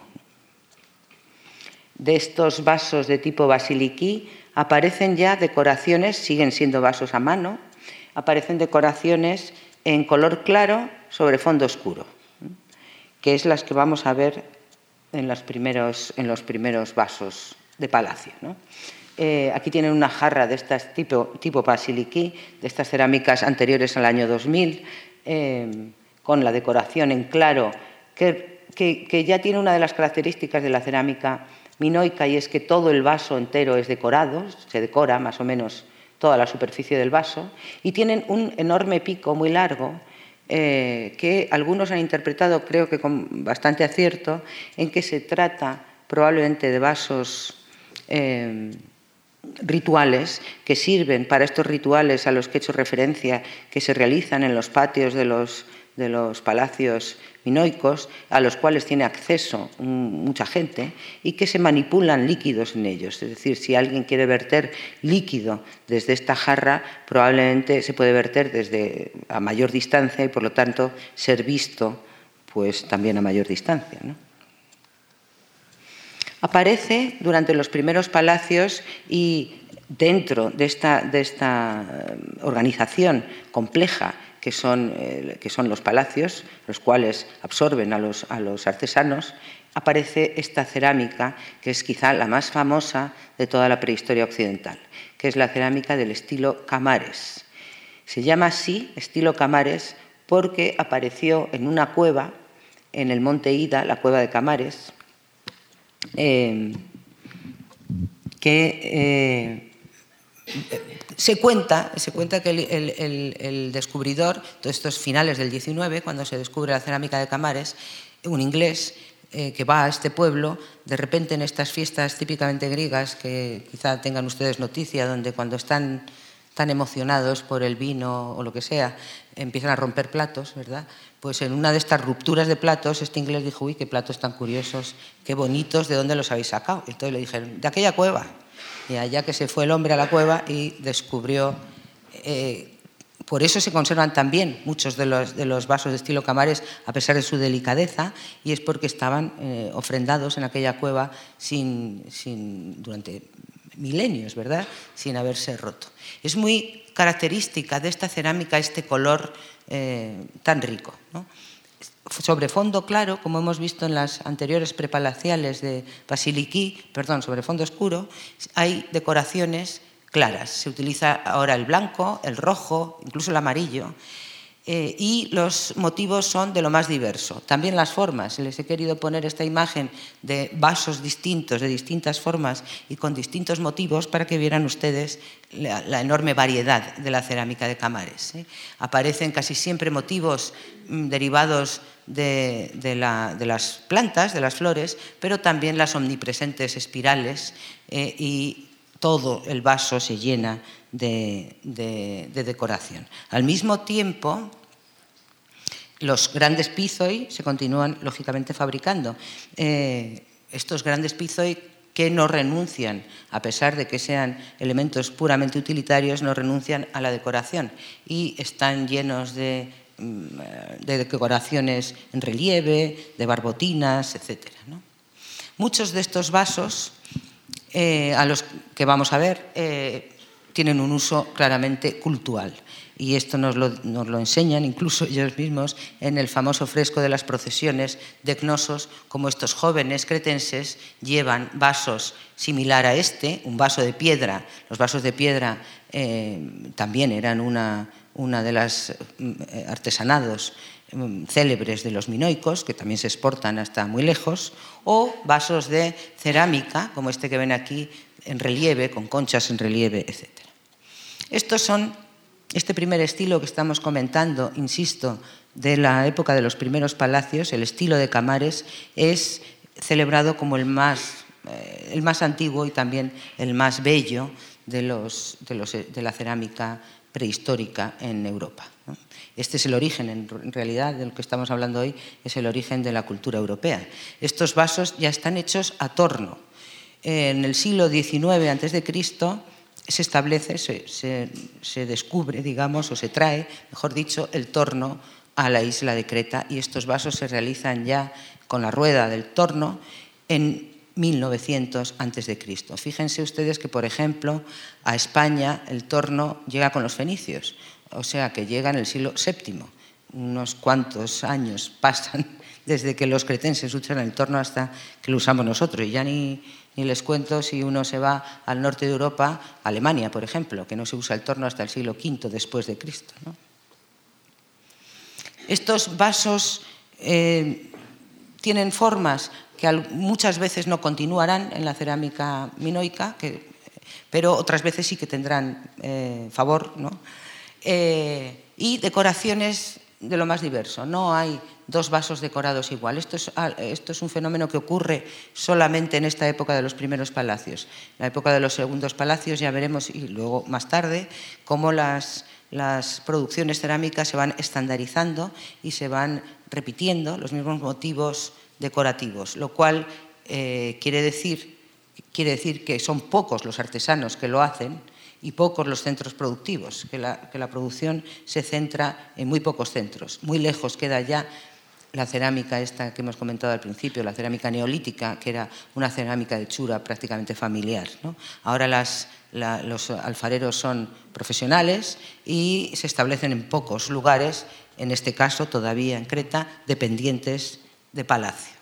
De estos vasos de tipo basiliquí aparecen ya decoraciones, siguen siendo vasos a mano, aparecen decoraciones en color claro sobre fondo oscuro, que es las que vamos a ver en los primeros, vasos de palacio. Eh, aquí tienen una jarra de estas tipo, tipo basiliquí, de estas cerámicas anteriores al año 2000 con la decoración en claro, que, ya tiene una de las características de la cerámica minoica y es que todo el vaso entero es decorado, se decora más o menos toda la superficie del vaso, y tienen un enorme pico muy largo eh, que algunos han interpretado, creo que con bastante acierto, en que se trata probablemente de vasos eh, rituales que sirven para estos rituales a los que he hecho referencia, que se realizan en los patios de los de los palacios minoicos, a los cuales tiene acceso mucha gente, y que se manipulan líquidos en ellos. Es decir, si alguien quiere verter líquido desde esta jarra, probablemente se puede verter desde a mayor distancia y por lo tanto ser visto pues también a mayor distancia. Aparece durante los primeros palacios y dentro de esta, de esta eh, organización compleja que son, eh, que son los palacios, los cuales absorben a los, a los artesanos, aparece esta cerámica, que es quizá la más famosa de toda la prehistoria occidental, que es la cerámica del estilo Camares. Se llama así, estilo Camares, porque apareció en una cueva en el monte Ida, la cueva de Camares, eh, que eh, se cuenta, se cuenta que el, descubridor, todos estos finales del 19, cuando se descubre la cerámica de Camares, un inglés eh, que va a este pueblo, de repente en estas fiestas típicamente griegas, que quizá tengan ustedes noticia, donde cuando están tan emocionados por el vino o lo que sea, empiezan a romper platos, ¿verdad? Pues en una de estas rupturas de platos, este inglés dijo, uy, qué platos tan curiosos, qué bonitos, ¿de dónde los habéis sacado? Entonces le dijeron, de aquella cueva. Y allá que se fue el hombre a la cueva y descubrió... Eh, por eso se conservan también muchos de los, de los, vasos de estilo Camares, a pesar de su delicadeza, y es porque estaban eh, ofrendados en aquella cueva sin, sin, durante milenios, ¿verdad? Sin haberse roto. Es muy característica de esta cerámica este color eh, tan rico. ¿no? Sobre fondo claro, como hemos visto en las anteriores prepalaciales de Basiliquí, perdón, sobre fondo oscuro, hay decoraciones claras. Se utiliza ahora el blanco, el rojo, incluso el amarillo. Eh, y los motivos son de lo más diverso. También las formas. Les he querido poner esta imagen de vasos distintos, de distintas formas y con distintos motivos para que vieran ustedes la, enorme variedad de la cerámica de Camares. ¿eh? Aparecen casi siempre motivos mm, derivados de, las plantas, de las flores, pero también las omnipresentes espirales eh, y todo el vaso se llena de, decoración. Al mismo tiempo, los grandes pizoi se continúan lógicamente fabricando. Eh, estos grandes pizoi que no renuncian, a pesar de que sean elementos puramente utilitarios, no renuncian a la decoración y están llenos de, mm, decoraciones en relieve, de barbotinas, etc. Muchos de estos vasos, eh, a los que vamos a ver, eh, tienen un uso claramente cultural y esto nos lo, enseñan incluso ellos mismos en el famoso fresco de las procesiones de Cnosos, como estos jóvenes cretenses llevan vasos similar a este, un vaso de piedra. Los vasos de piedra eh, también eran una, de las eh, artesanados mm, célebres de los minoicos, que también se exportan hasta muy lejos, o vasos de cerámica, como este que ven aquí, en relieve, con conchas en relieve, etc. Estos son este primer estilo que estamos comentando, insisto, de la época de los primeros palacios, el estilo de Camares, es celebrado como el más, eh, el más antiguo y también el más bello de, los, de, la cerámica prehistórica en Europa. Este es el origen, en realidad, de lo que estamos hablando hoy, es el origen de la cultura europea. Estos vasos ya están hechos a torno. En el siglo XIX a.C., se establece, se, descubre, digamos, o se trae, mejor dicho, el torno a la isla de Creta y estos vasos se realizan ya con la rueda del torno en 1900 a.C. Fíjense ustedes que, por ejemplo, a España el torno llega con los fenicios, o sea que llega en el siglo VII. Unos cuantos años pasan desde que los cretenses usan el torno hasta que lo usamos nosotros. Y ya ni, ni les cuento si uno se va al norte de Europa, Alemania, por ejemplo, que no se usa el torno hasta el siglo V después de Cristo. Estos vasos eh, tienen formas que muchas veces no continuarán en la cerámica minoica, pero otras veces sí que tendrán eh, favor, eh, y decoraciones de lo más diverso. No hay dos vasos decorados igual. Esto es, ah, esto es, un fenómeno que ocurre solamente en esta época de los primeros palacios. En la época de los segundos palacios ya veremos, y luego más tarde, cómo las, producciones cerámicas se van estandarizando y se van repitiendo los mismos motivos decorativos, lo cual eh, quiere, decir, que son pocos los artesanos que lo hacen, y pocos los centros productivos, que la, producción se centra en muy pocos centros. Muy lejos queda ya la cerámica esta que hemos comentado al principio, la cerámica neolítica, que era una cerámica de chura prácticamente familiar. Ahora las, los alfareros son profesionales y se establecen en pocos lugares, en este caso todavía en Creta, dependientes de palacio.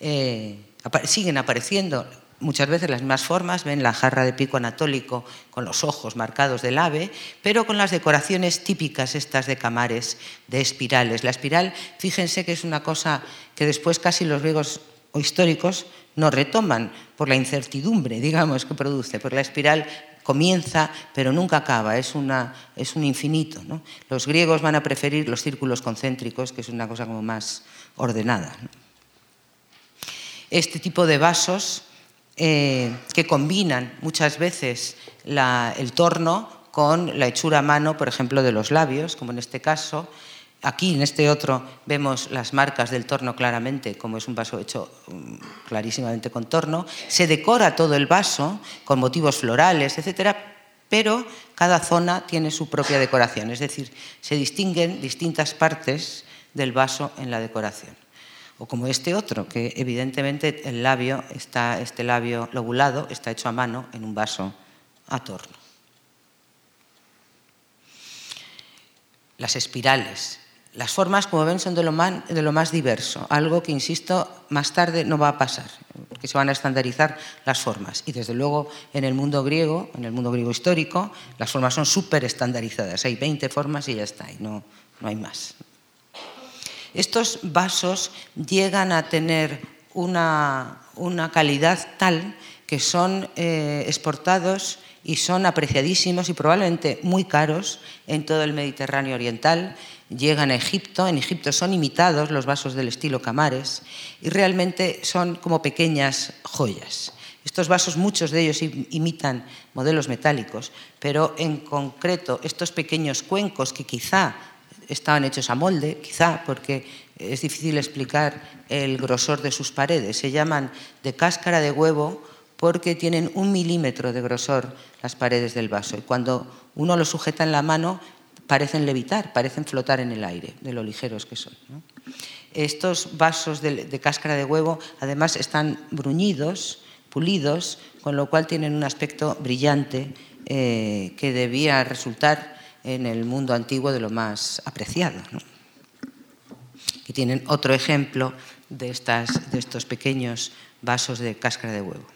Eh, siguen apareciendo muchas veces las mismas formas, ven la jarra de pico anatólico con los ojos marcados del ave, pero con las decoraciones típicas estas de camares, de espirales. La espiral, fíjense que es una cosa que después casi los griegos o históricos no retoman por la incertidumbre, digamos, que produce, porque la espiral comienza pero nunca acaba, es, una, es un infinito. Los griegos van a preferir los círculos concéntricos, que es una cosa como más ordenada. Este tipo de vasos eh, que combinan muchas veces el torno con la hechura a mano, por ejemplo, de los labios, como en este caso. Aquí, en este otro, vemos las marcas del torno claramente, como es un vaso hecho mm, clarísimamente con torno. Se decora todo el vaso con motivos florales, etcétera, pero cada zona tiene su propia decoración, es decir, se distinguen distintas partes del vaso en la decoración o como este otro, que evidentemente el labio está, este labio lobulado está hecho a mano en un vaso a torno. Las espirales. Las formas, como ven, son de lo, más, diverso, algo que, insisto, más tarde no va a pasar, porque se van a estandarizar las formas. Y desde luego en el mundo griego, en el mundo griego histórico, las formas son súper estandarizadas. Hay 20 formas y ya está, y no, no hay más. Estos vasos llegan a tener una, calidad tal que son eh, exportados y son apreciadísimos y probablemente muy caros en todo el Mediterráneo oriental. Llegan a Egipto, en Egipto son imitados los vasos del estilo Camares y realmente son como pequeñas joyas Estos vasos, muchos de ellos imitan modelos metálicos, pero en concreto estos pequeños cuencos que quizá estaban hechos a molde, quizá porque es difícil explicar el grosor de sus paredes, se llaman de cáscara de huevo porque tienen un milímetro de grosor las paredes del vaso y cuando uno lo sujeta en la mano parecen levitar, parecen flotar en el aire, de lo ligeros que son. Estos vasos de, cáscara de huevo además están bruñidos, pulidos, con lo cual tienen un aspecto brillante eh, que debía resultar en el mundo antiguo de lo más apreciado. Que tienen otro ejemplo de, estos pequeños vasos de cáscara de huevo.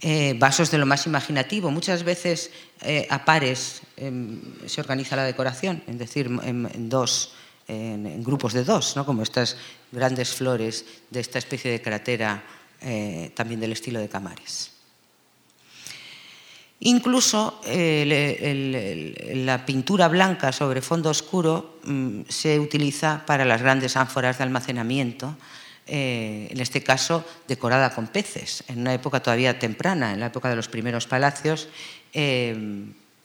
Eh, vasos de lo más imaginativo. Muchas veces eh, a pares em, se organiza la decoración, es decir, en dos en, grupos de dos, ¿no? como estas grandes flores de esta especie de cratera eh, también del estilo de Camares. Incluso eh, la pintura blanca sobre fondo oscuro mm, se utiliza para las grandes ánforas de almacenamiento, eh, en este caso decorada con peces, en una época todavía temprana, en la época de los primeros palacios,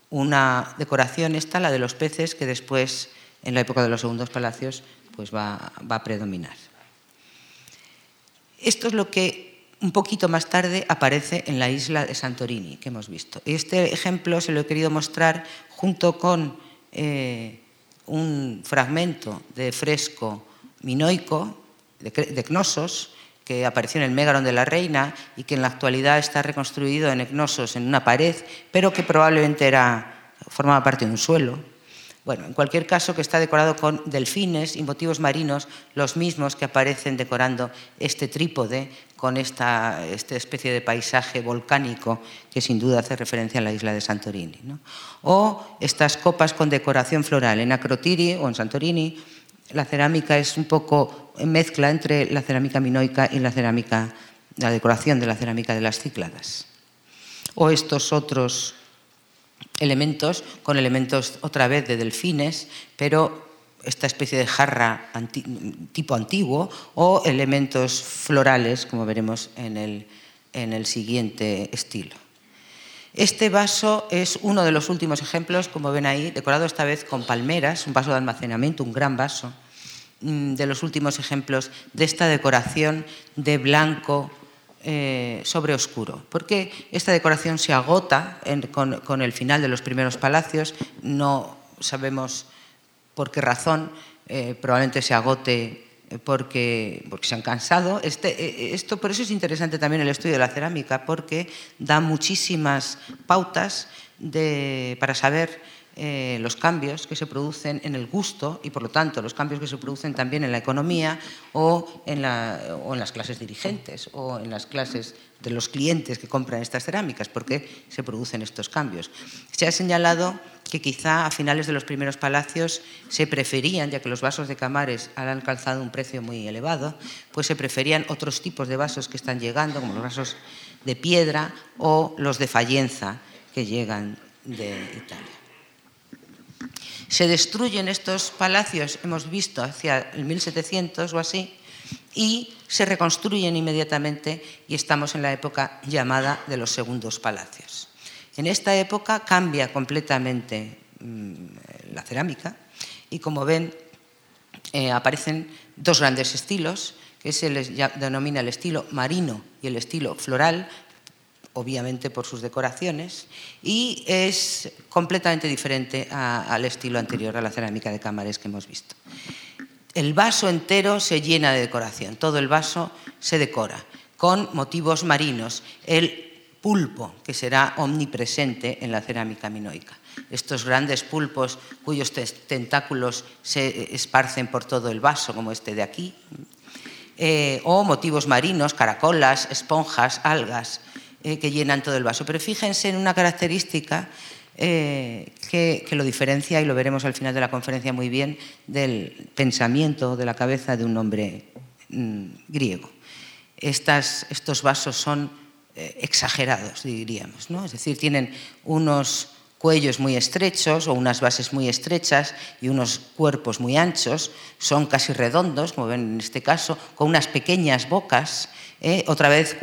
una decoración esta, la de los peces, que después en la época de los segundos palacios pues va, a predominar. Esto es lo que un poquito más tarde aparece en la isla de Santorini, que hemos visto. Este ejemplo se lo he querido mostrar junto con eh, un fragmento de fresco minoico de, Cnosos, que apareció en el Mégaron de la Reina y que en la actualidad está reconstruido en Cnosos en una pared, pero que probablemente era, formaba parte de un suelo. Bueno, en cualquier caso que está decorado con delfines y motivos marinos, los mismos que aparecen decorando este trípode con esta, especie de paisaje volcánico que sin duda hace referencia a la isla de Santorini. O estas copas con decoración floral. En Acrotiri o en Santorini la cerámica es un poco mezcla entre la cerámica minoica y la cerámica, la decoración de la cerámica de las Cícladas. O estos otros elementos con elementos otra vez de delfines, pero esta especie de jarra tipo antiguo o elementos florales, como veremos en el, en el siguiente estilo. Este vaso es uno de los últimos ejemplos, como ven ahí, decorado esta vez con palmeras, un vaso de almacenamiento, un gran vaso, mm, de los últimos ejemplos de esta decoración de blanco, eh, sobre oscuro, porque esta decoración se agota con, el final de los primeros palacios, no sabemos por qué razón, eh, probablemente se agote porque, porque se han cansado. Este, eh, esto, por eso es interesante también el estudio de la cerámica, porque da muchísimas pautas para saber eh, los cambios que se producen en el gusto y, por lo tanto, los cambios que se producen también en la economía o en, las clases dirigentes o en las clases de los clientes que compran estas cerámicas, porque se producen estos cambios. Se ha señalado que quizá a finales de los primeros palacios se preferían, ya que los vasos de Camares han alcanzado un precio muy elevado, pues se preferían otros tipos de vasos que están llegando, como los vasos de piedra o los de Fallenza que llegan de Italia. Se destruyen estos palacios, hemos visto, hacia el 1700 o así, y se reconstruyen inmediatamente y estamos en la época llamada de los segundos palacios. En esta época cambia completamente mm, la cerámica y como ven eh, aparecen dos grandes estilos que se les denomina el estilo marino y el estilo floral, obviamente por sus decoraciones, y es completamente diferente al estilo anterior a la cerámica de cámaras que hemos visto. El vaso entero se llena de decoración, todo el vaso se decora con motivos marinos. El pulpo, que será omnipresente en la cerámica minoica. Estos grandes pulpos cuyos tentáculos se esparcen por todo el vaso, como este de aquí, eh, o motivos marinos, caracolas, esponjas, algas, eh, que llenan todo el vaso. Pero fíjense en una característica eh, que, lo diferencia, y lo veremos al final de la conferencia muy bien, del pensamiento de la cabeza de un hombre mm, griego. estos vasos son eh, exagerados, diríamos, ¿no? es decir, tienen unos cuellos muy estrechos o unas bases muy estrechas y unos cuerpos muy anchos, son casi redondos, como ven en este caso, con unas pequeñas bocas, otra vez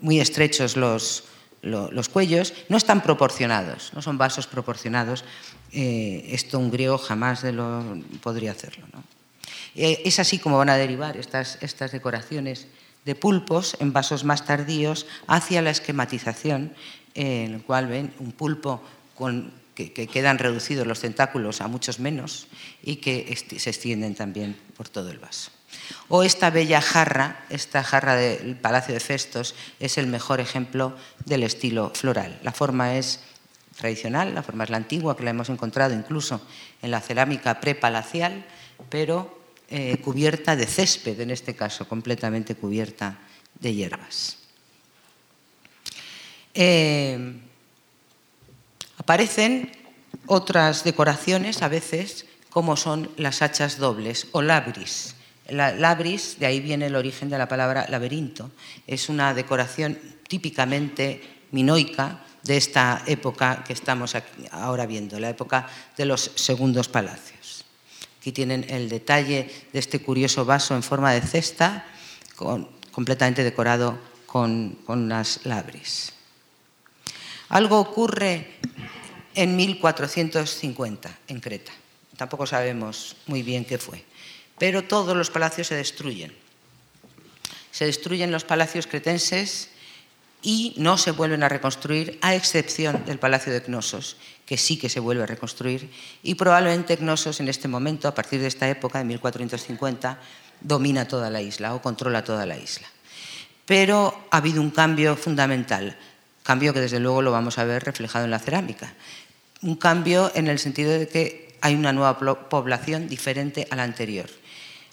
muy estrechos los, los cuellos, no están proporcionados, no son vasos proporcionados. Eh, esto un griego jamás podría hacerlo. Eh, es así como van a derivar estas, estas decoraciones de pulpos en vasos más tardíos hacia la esquematización, en el cual ven un pulpo con, que, quedan reducidos los tentáculos a muchos menos y que se extienden también por todo el vaso. O esta bella jarra, esta jarra del Palacio de Festos, es el mejor ejemplo del estilo floral. La forma es tradicional, la forma es la antigua, que la hemos encontrado incluso en la cerámica prepalacial, pero eh, cubierta de césped, en este caso, completamente cubierta de hierbas. Eh, aparecen otras decoraciones, a veces, como son las hachas dobles o labris. La labris, de ahí viene el origen de la palabra laberinto, es una decoración típicamente minoica de esta época que estamos ahora viendo, la época de los segundos palacios. Aquí tienen el detalle de este curioso vaso en forma de cesta, completamente decorado con, con unas labris. Algo ocurre en 1450 en Creta. Tampoco sabemos muy bien qué fue pero todos los palacios se destruyen. Se destruyen los palacios cretenses y no se vuelven a reconstruir, a excepción del Palacio de Cnosos, que sí que se vuelve a reconstruir, y probablemente Cnosos en este momento, a partir de esta época, de 1450, domina toda la isla o controla toda la isla. Pero ha habido un cambio fundamental, cambio que desde luego lo vamos a ver reflejado en la cerámica, un cambio en el sentido de que hay una nueva población diferente a la anterior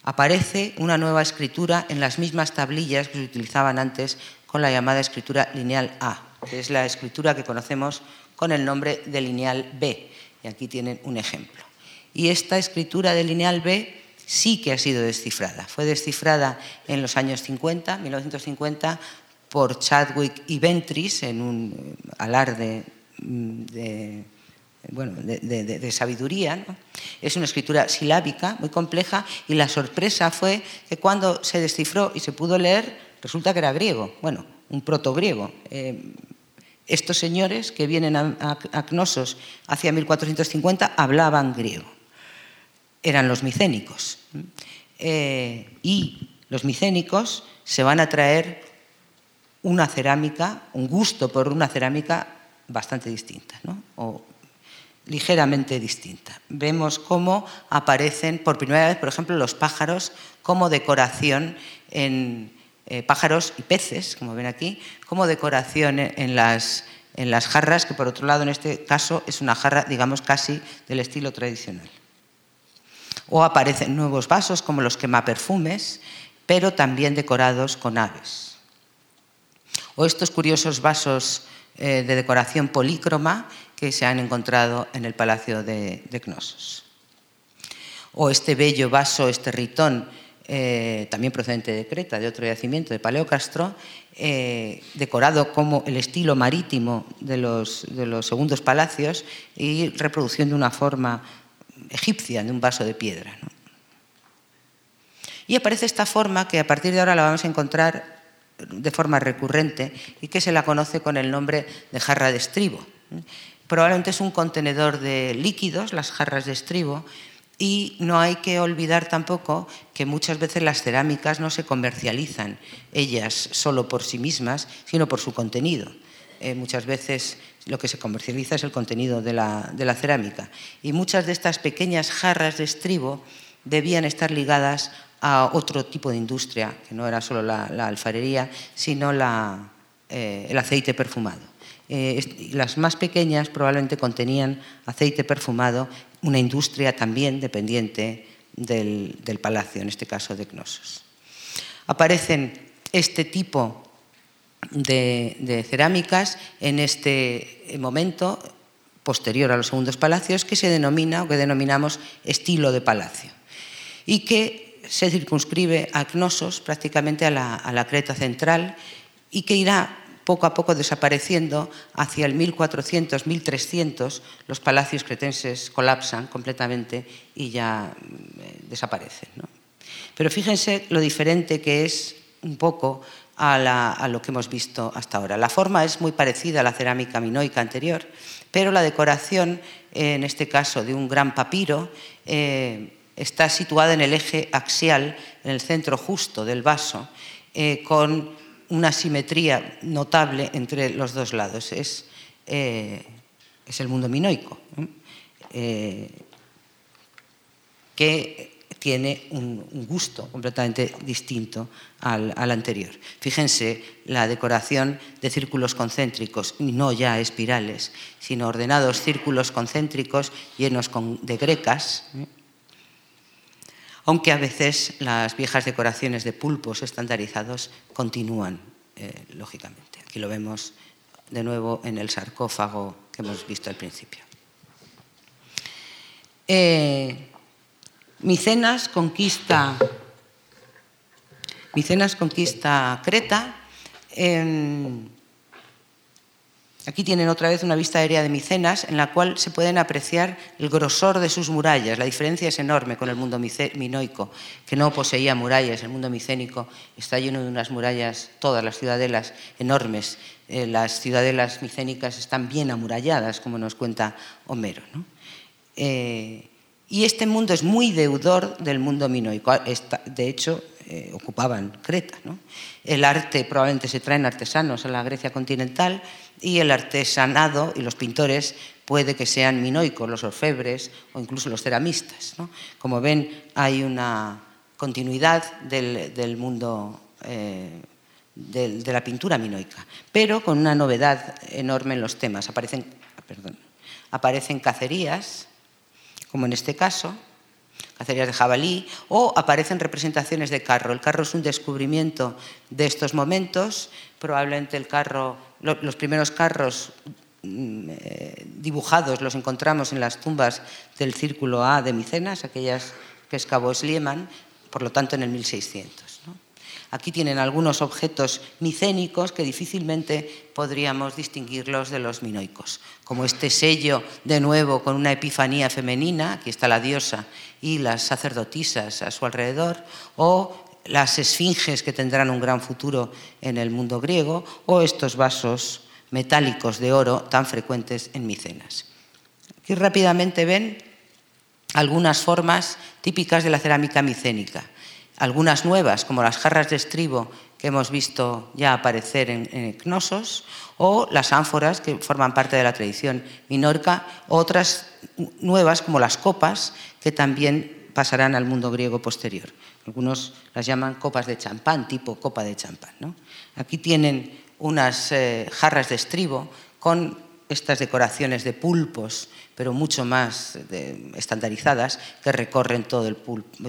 aparece una nueva escritura en las mismas tablillas que se utilizaban antes con la llamada escritura lineal A, que es la escritura que conocemos con el nombre de lineal B. Y aquí tienen un ejemplo. Y esta escritura de lineal B sí que ha sido descifrada. Fue descifrada en los años 50, 1950, por Chadwick y Ventris en un alarde mm, de bueno, de, sabiduría. Es una escritura silábica muy compleja y la sorpresa fue que cuando se descifró y se pudo leer, resulta que era griego, bueno, un protogriego. Eh, estos señores que vienen a, Cnosos hacia 1450 hablaban griego. Eran los micénicos. Eh, y los micénicos se van a traer una cerámica, un gusto por una cerámica bastante distinta, ¿no? Ligeramente distinta. Vemos cómo aparecen por primera vez, por ejemplo, los pájaros como decoración en eh, pájaros y peces, como ven aquí, como decoración en las, en las jarras, que por otro lado en este caso es una jarra, digamos, casi del estilo tradicional. O aparecen nuevos vasos como los quemaperfumes, pero también decorados con aves. O estos curiosos vasos eh, de decoración polícroma que se han encontrado en el Palacio de, Cnosos. O este bello vaso, este ritón, eh, también procedente de Creta, de otro yacimiento, de Paleocastro, eh, decorado como el estilo marítimo de los, segundos palacios y reproduciendo una forma egipcia de un vaso de piedra. Y aparece esta forma que a partir de ahora la vamos a encontrar de forma recurrente y que se la conoce con el nombre de jarra de estribo probablemente es un contenedor de líquidos, las jarras de estribo, y no hay que olvidar tampoco que muchas veces las cerámicas no se comercializan ellas solo por sí mismas, sino por su contenido. Eh, muchas veces lo que se comercializa es el contenido de la, cerámica. Y muchas de estas pequeñas jarras de estribo debían estar ligadas a otro tipo de industria, que no era solo la, alfarería, sino eh, el aceite perfumado. Eh, las más pequeñas probablemente contenían aceite perfumado, una industria también dependiente del, palacio, en este caso de Cnosos. Aparecen este tipo de, cerámicas en este momento posterior a los segundos palacios que se denomina o que denominamos estilo de palacio y que se circunscribe a Cnosos, prácticamente a la, a la Creta central, y que irá poco a poco desapareciendo, hacia el 1400, 1300, los palacios cretenses colapsan completamente y ya mm, desaparecen. Pero fíjense lo diferente que es un poco a, lo que hemos visto hasta ahora. La forma es muy parecida a la cerámica minoica anterior, pero la decoración, en este caso de un gran papiro, eh, está situada en el eje axial, en el centro justo del vaso, eh, con una simetría notable entre los dos lados. Es, eh, es el mundo minoico, que tiene un, gusto completamente distinto al, anterior. Fíjense la decoración de círculos concéntricos, y no ya espirales, sino ordenados círculos concéntricos llenos de grecas, ¿eh? Aunque a veces las viejas decoraciones de pulpos estandarizados continúan, eh, lógicamente. Aquí lo vemos de nuevo en el sarcófago que hemos visto al principio. Eh, Micenas conquista, Micenas conquista Creta. Aquí tienen otra vez una vista aérea de Micenas en la cual se pueden apreciar el grosor de sus murallas. La diferencia es enorme con el mundo minoico, que no poseía murallas. El mundo micénico está lleno de unas murallas, todas las ciudadelas enormes. Eh, las ciudadelas micénicas están bien amuralladas, como nos cuenta Homero. Eh, y este mundo es muy deudor del mundo minoico. De hecho, eh, ocupaban Creta. El arte probablemente se traen artesanos a la Grecia continental y el artesanado y los pintores puede que sean minoicos, los orfebres o incluso los ceramistas. Como ven, hay una continuidad del, mundo eh, de la pintura minoica, pero con una novedad enorme en los temas. Aparecen, perdón, aparecen cacerías, como en este caso, cacerías de jabalí, o aparecen representaciones de carro. El carro es un descubrimiento de estos momentos, probablemente el carro, los primeros carros mm, eh, dibujados los encontramos en las tumbas del Círculo A de Micenas, aquellas que excavó Schliemann, por lo tanto en el 1600. Aquí tienen algunos objetos micénicos que difícilmente podríamos distinguirlos de los minoicos, como este sello de nuevo con una epifanía femenina, aquí está la diosa y las sacerdotisas a su alrededor, o las esfinges que tendrán un gran futuro en el mundo griego, o estos vasos metálicos de oro tan frecuentes en Micenas. Aquí rápidamente ven algunas formas típicas de la cerámica micénica algunas nuevas, como las jarras de estribo que hemos visto ya aparecer en, en Cnosos, o las ánforas que forman parte de la tradición minorca, otras nuevas como las copas que también pasarán al mundo griego posterior. Algunos las llaman copas de champán, tipo copa de champán. Aquí tienen unas eh, jarras de estribo con estas decoraciones de pulpos, pero mucho más estandarizadas, que recorren todo el,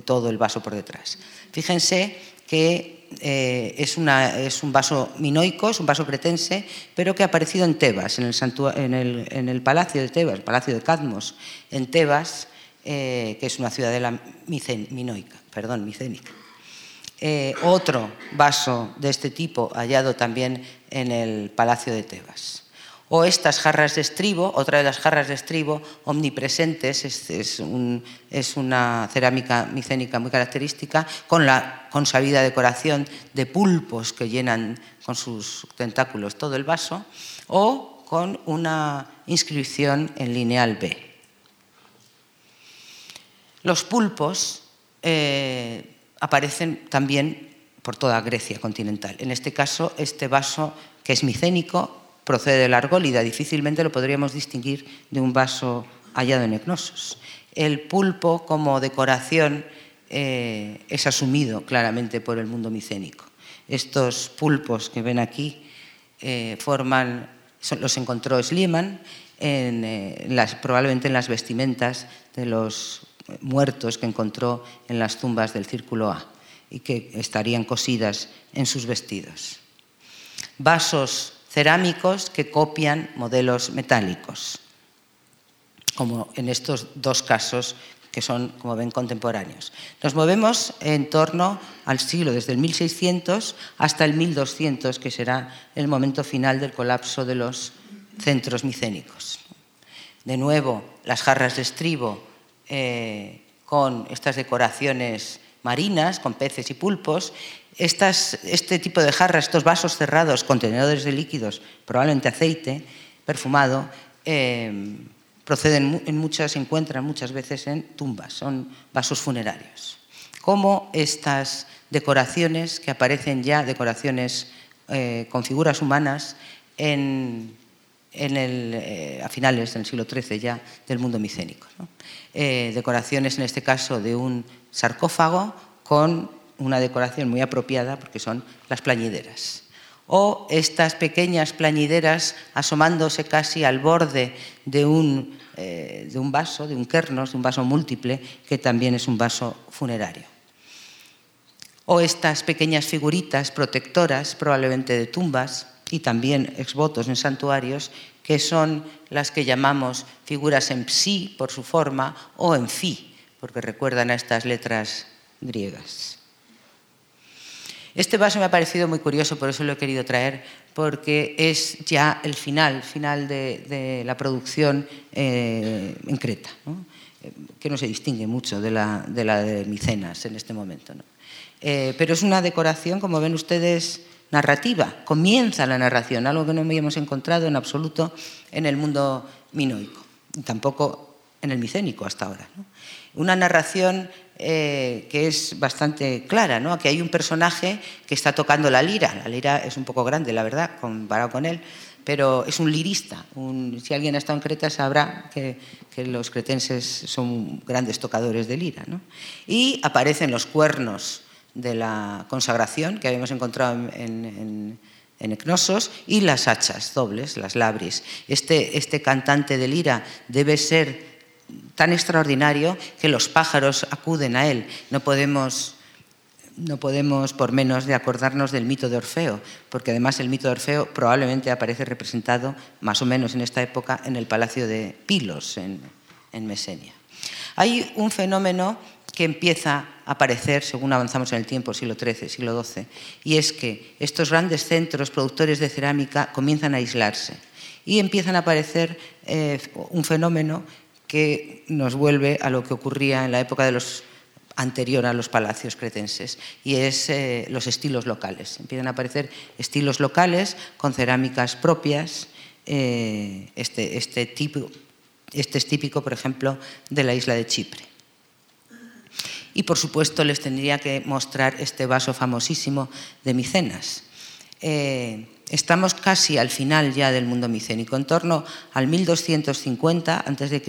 todo el, vaso por detrás. Fíjense que eh, es, un vaso minoico, es un vaso cretense, pero que ha aparecido en Tebas, en el, palacio de Tebas, el palacio de Cadmos, en Tebas, eh, que es una ciudadela minoica, perdón, micénica. Eh, otro vaso de este tipo hallado también en el palacio de Tebas o estas jarras de estribo, otra de las jarras de estribo omnipresentes, es, una cerámica micénica muy característica, con la consabida decoración de pulpos que llenan con sus tentáculos todo el vaso, o con una inscripción en lineal B. Los pulpos eh, aparecen también por toda Grecia continental. En este caso, este vaso que es micénico procede de la argólida, difícilmente lo podríamos distinguir de un vaso hallado en Ecnosos. El pulpo como decoración eh, es asumido claramente por el mundo micénico. Estos pulpos que ven aquí eh, forman, los encontró Schliemann eh, probablemente en las vestimentas de los muertos que encontró en las tumbas del Círculo A y que estarían cosidas en sus vestidos. Vasos cerámicos que copian modelos metálicos, como en estos dos casos que son, como ven, contemporáneos. Nos movemos en torno al siglo, desde el 1600 hasta el 1200, que será el momento final del colapso de los centros micénicos. De nuevo, las jarras de estribo eh, con estas decoraciones marinas, con peces y pulpos, este tipo de jarras, estos vasos cerrados, contenedores de líquidos, probablemente aceite perfumado, eh, proceden en muchas, se encuentran muchas veces en tumbas, son vasos funerarios. Como estas decoraciones que aparecen ya, decoraciones eh, con figuras humanas, eh, a finales del siglo XIII ya del mundo micénico. decoraciones, en este caso, de un sarcófago con una decoración muy apropiada porque son las plañideras. O estas pequeñas plañideras asomándose casi al borde de un, eh, de un vaso, de un kernos, de un vaso múltiple, que también es un vaso funerario. O estas pequeñas figuritas protectoras, probablemente de tumbas, y también exvotos en santuarios, que son las que llamamos figuras en psi por su forma o en fi, porque recuerdan a estas letras griegas. Este vaso me ha parecido muy curioso, por eso lo he querido traer, porque es ya el final, final de, la producción eh, en Creta, eh, que no se distingue mucho de la de, Micenas en este momento. Eh, pero es una decoración, como ven ustedes, narrativa. Comienza la narración, algo que no habíamos encontrado en absoluto en el mundo minoico, tampoco en el micénico hasta ahora. Una narración eh, que es bastante clara, ¿no? Aquí hay un personaje que está tocando la lira. La lira es un poco grande, la verdad, comparado con él, pero es un lirista. si alguien ha estado en Creta sabrá que, los cretenses son grandes tocadores de lira. Y aparecen los cuernos de la consagración que habíamos encontrado en, en y las hachas dobles, las labris. Este, este cantante de lira debe ser tan extraordinario que los pájaros acuden a él. No podemos, no podemos por menos de acordarnos del mito de Orfeo, porque además el mito de Orfeo probablemente aparece representado más o menos en esta época en el palacio de Pilos, en, en Mesenia. Hay un fenómeno que empieza a aparecer según avanzamos en el tiempo, siglo XIII, siglo XII, y es que estos grandes centros productores de cerámica comienzan a aislarse y empiezan a aparecer eh, un fenómeno que nos vuelve a lo que ocurría en la época de los anterior a los palacios cretenses, y es eh, los estilos locales. Empiezan a aparecer estilos locales con cerámicas propias. Eh, este, este, tipo, este es típico, por ejemplo, de la isla de Chipre. Y por supuesto les tendría que mostrar este vaso famosísimo de Micenas. Eh, estamos casi al final ya del mundo micénico. En torno al 1250 a.C.,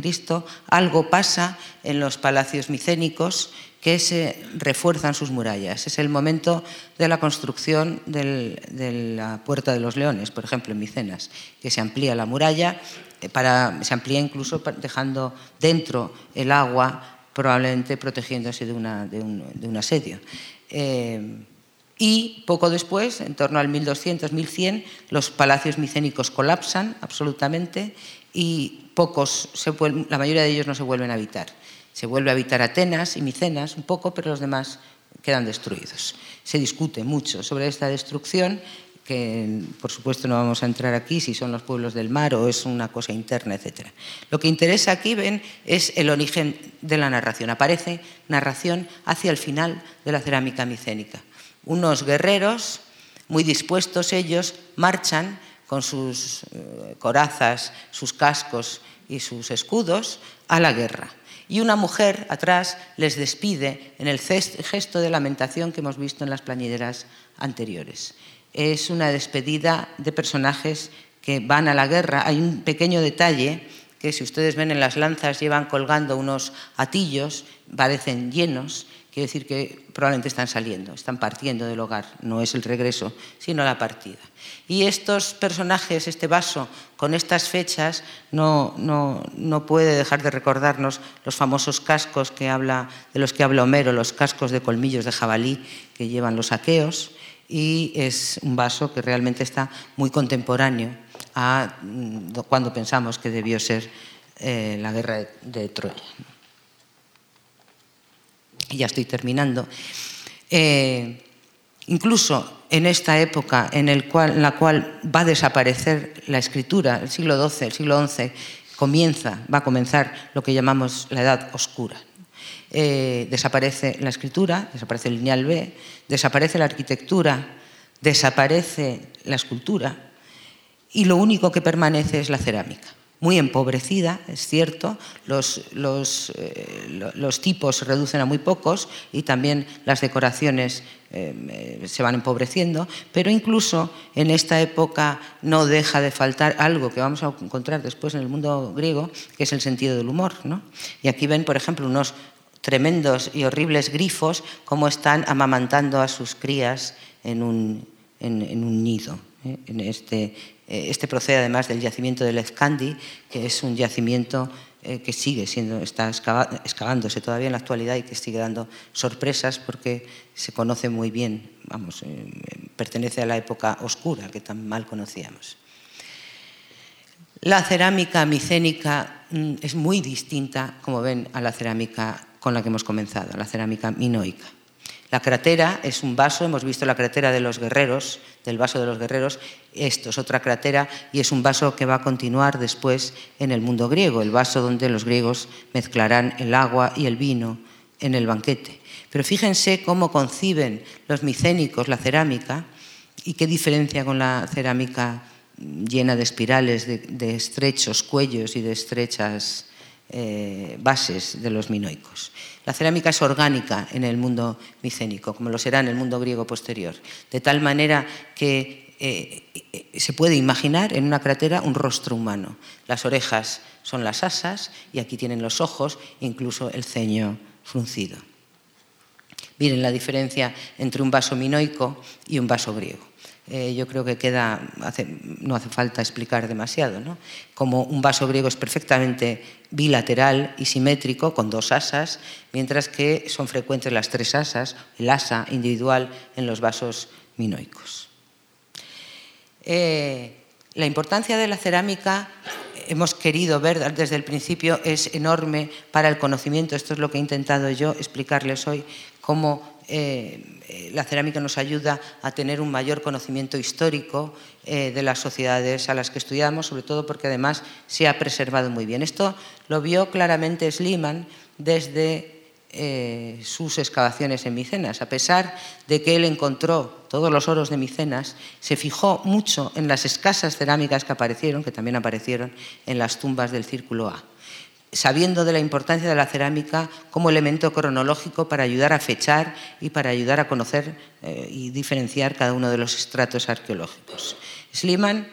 algo pasa en los palacios micénicos que se refuerzan sus murallas. Es el momento de la construcción de la Puerta de los Leones, por ejemplo, en Micenas, que se amplía la muralla, eh, para, se amplía incluso dejando dentro el agua, probablemente protegiéndose de, un, asedio. Eh, y poco después, en torno al 1200-1100, los palacios micénicos colapsan absolutamente y pocos, la mayoría de ellos no se vuelven a habitar. Se vuelve a habitar Atenas y Micenas un poco, pero los demás quedan destruidos. Se discute mucho sobre esta destrucción, que por supuesto no vamos a entrar aquí si son los pueblos del mar o es una cosa interna, etc. Lo que interesa aquí, ven, es el origen de la narración. Aparece narración hacia el final de la cerámica micénica unos guerreros, muy dispuestos ellos, marchan con sus eh, corazas, sus cascos y sus escudos a la guerra. Y una mujer atrás les despide en el gesto de lamentación que hemos visto en las plañideras anteriores. Es una despedida de personajes que van a la guerra. Hay un pequeño detalle que si ustedes ven en las lanzas llevan colgando unos atillos, parecen llenos, Quiere decir que probablemente están saliendo, están partiendo del hogar, no es el regreso, sino la partida. Y estos personajes, este vaso, con estas fechas, no, no, puede dejar de recordarnos los famosos cascos que habla, de los que habla Homero, los cascos de colmillos de jabalí que llevan los aqueos, y es un vaso que realmente está muy contemporáneo a mm, cuando pensamos que debió ser eh, la guerra de Troya y ya estoy terminando, eh, incluso en esta época en, la cual va a desaparecer la escritura, el siglo XII, el siglo XI, comienza, va a comenzar lo que llamamos la Edad Oscura. Eh, desaparece la escritura, desaparece el lineal B, desaparece la arquitectura, desaparece la escultura y lo único que permanece es la cerámica muy empobrecida, es cierto, los, eh, los, tipos se reducen a muy pocos y también las decoraciones eh, se van empobreciendo, pero incluso en esta época no deja de faltar algo que vamos a encontrar después en el mundo griego, que es el sentido del humor. Y aquí ven, por ejemplo, unos tremendos y horribles grifos, cómo están amamantando a sus crías en un, en un nido. ¿eh? En este, este procede además del yacimiento de Lezcandi, que es un yacimiento eh, que sigue siendo, está excavándose todavía en la actualidad y que sigue dando sorpresas porque se conoce muy bien, vamos, pertenece a la época oscura que tan mal conocíamos. La cerámica micénica mm, es muy distinta, como ven, a la cerámica con la que hemos comenzado, la cerámica minoica. La cratera es un vaso, hemos visto la cratera de los guerreros, del vaso de los guerreros, esto es otra cratera y es un vaso que va a continuar después en el mundo griego, el vaso donde los griegos mezclarán el agua y el vino en el banquete. Pero fíjense cómo conciben los micénicos la cerámica y qué diferencia con la cerámica llena de espirales, de, estrechos cuellos y de estrechas eh, bases de los minoicos. La cerámica es orgánica en el mundo micénico, como lo será en el mundo griego posterior, de tal manera que eh, eh, se puede imaginar en una cratera un rostro humano. Las orejas son las asas y aquí tienen los ojos, incluso el ceño fruncido. Miren la diferencia entre un vaso minoico y un vaso griego. Eh, yo creo que queda, no hace falta explicar demasiado. ¿no? Como un vaso griego es perfectamente bilateral y simétrico, con dos asas, mientras que son frecuentes las tres asas, el asa individual en los vasos minoicos. Eh, la importancia de la cerámica hemos querido ver desde el principio es enorme para el conocimiento. Esto es lo que he intentado yo explicarles hoy, cómo eh, la cerámica nos ayuda a tener un mayor conocimiento histórico eh, de las sociedades a las que estudiamos, sobre todo porque además se ha preservado muy bien. Esto lo vio claramente Sliman desde eh, sus excavaciones en Micenas. A pesar de que él encontró todos los oros de Micenas, se fijó mucho en las escasas cerámicas que aparecieron, que también aparecieron en las tumbas del Círculo A sabiendo de la importancia de la cerámica como elemento cronológico para ayudar a fechar y para ayudar a conocer eh, y diferenciar cada uno de los estratos arqueológicos. Sliman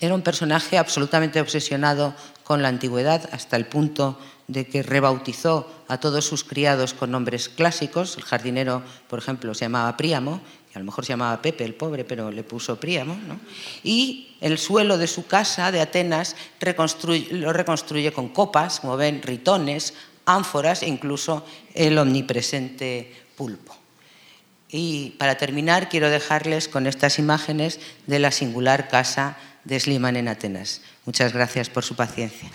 era un personaje absolutamente obsesionado con la antigüedad hasta el punto de que rebautizó a todos sus criados con nombres clásicos. El jardinero, por ejemplo, se llamaba Príamo a lo mejor se llamaba Pepe el pobre, pero le puso Príamo, y el suelo de su casa de Atenas lo reconstruye con copas, como ven, ritones, ánforas e incluso el omnipresente pulpo. Y para terminar, quiero dejarles con estas imágenes de la singular casa de Sliman en Atenas. Muchas gracias por su paciencia.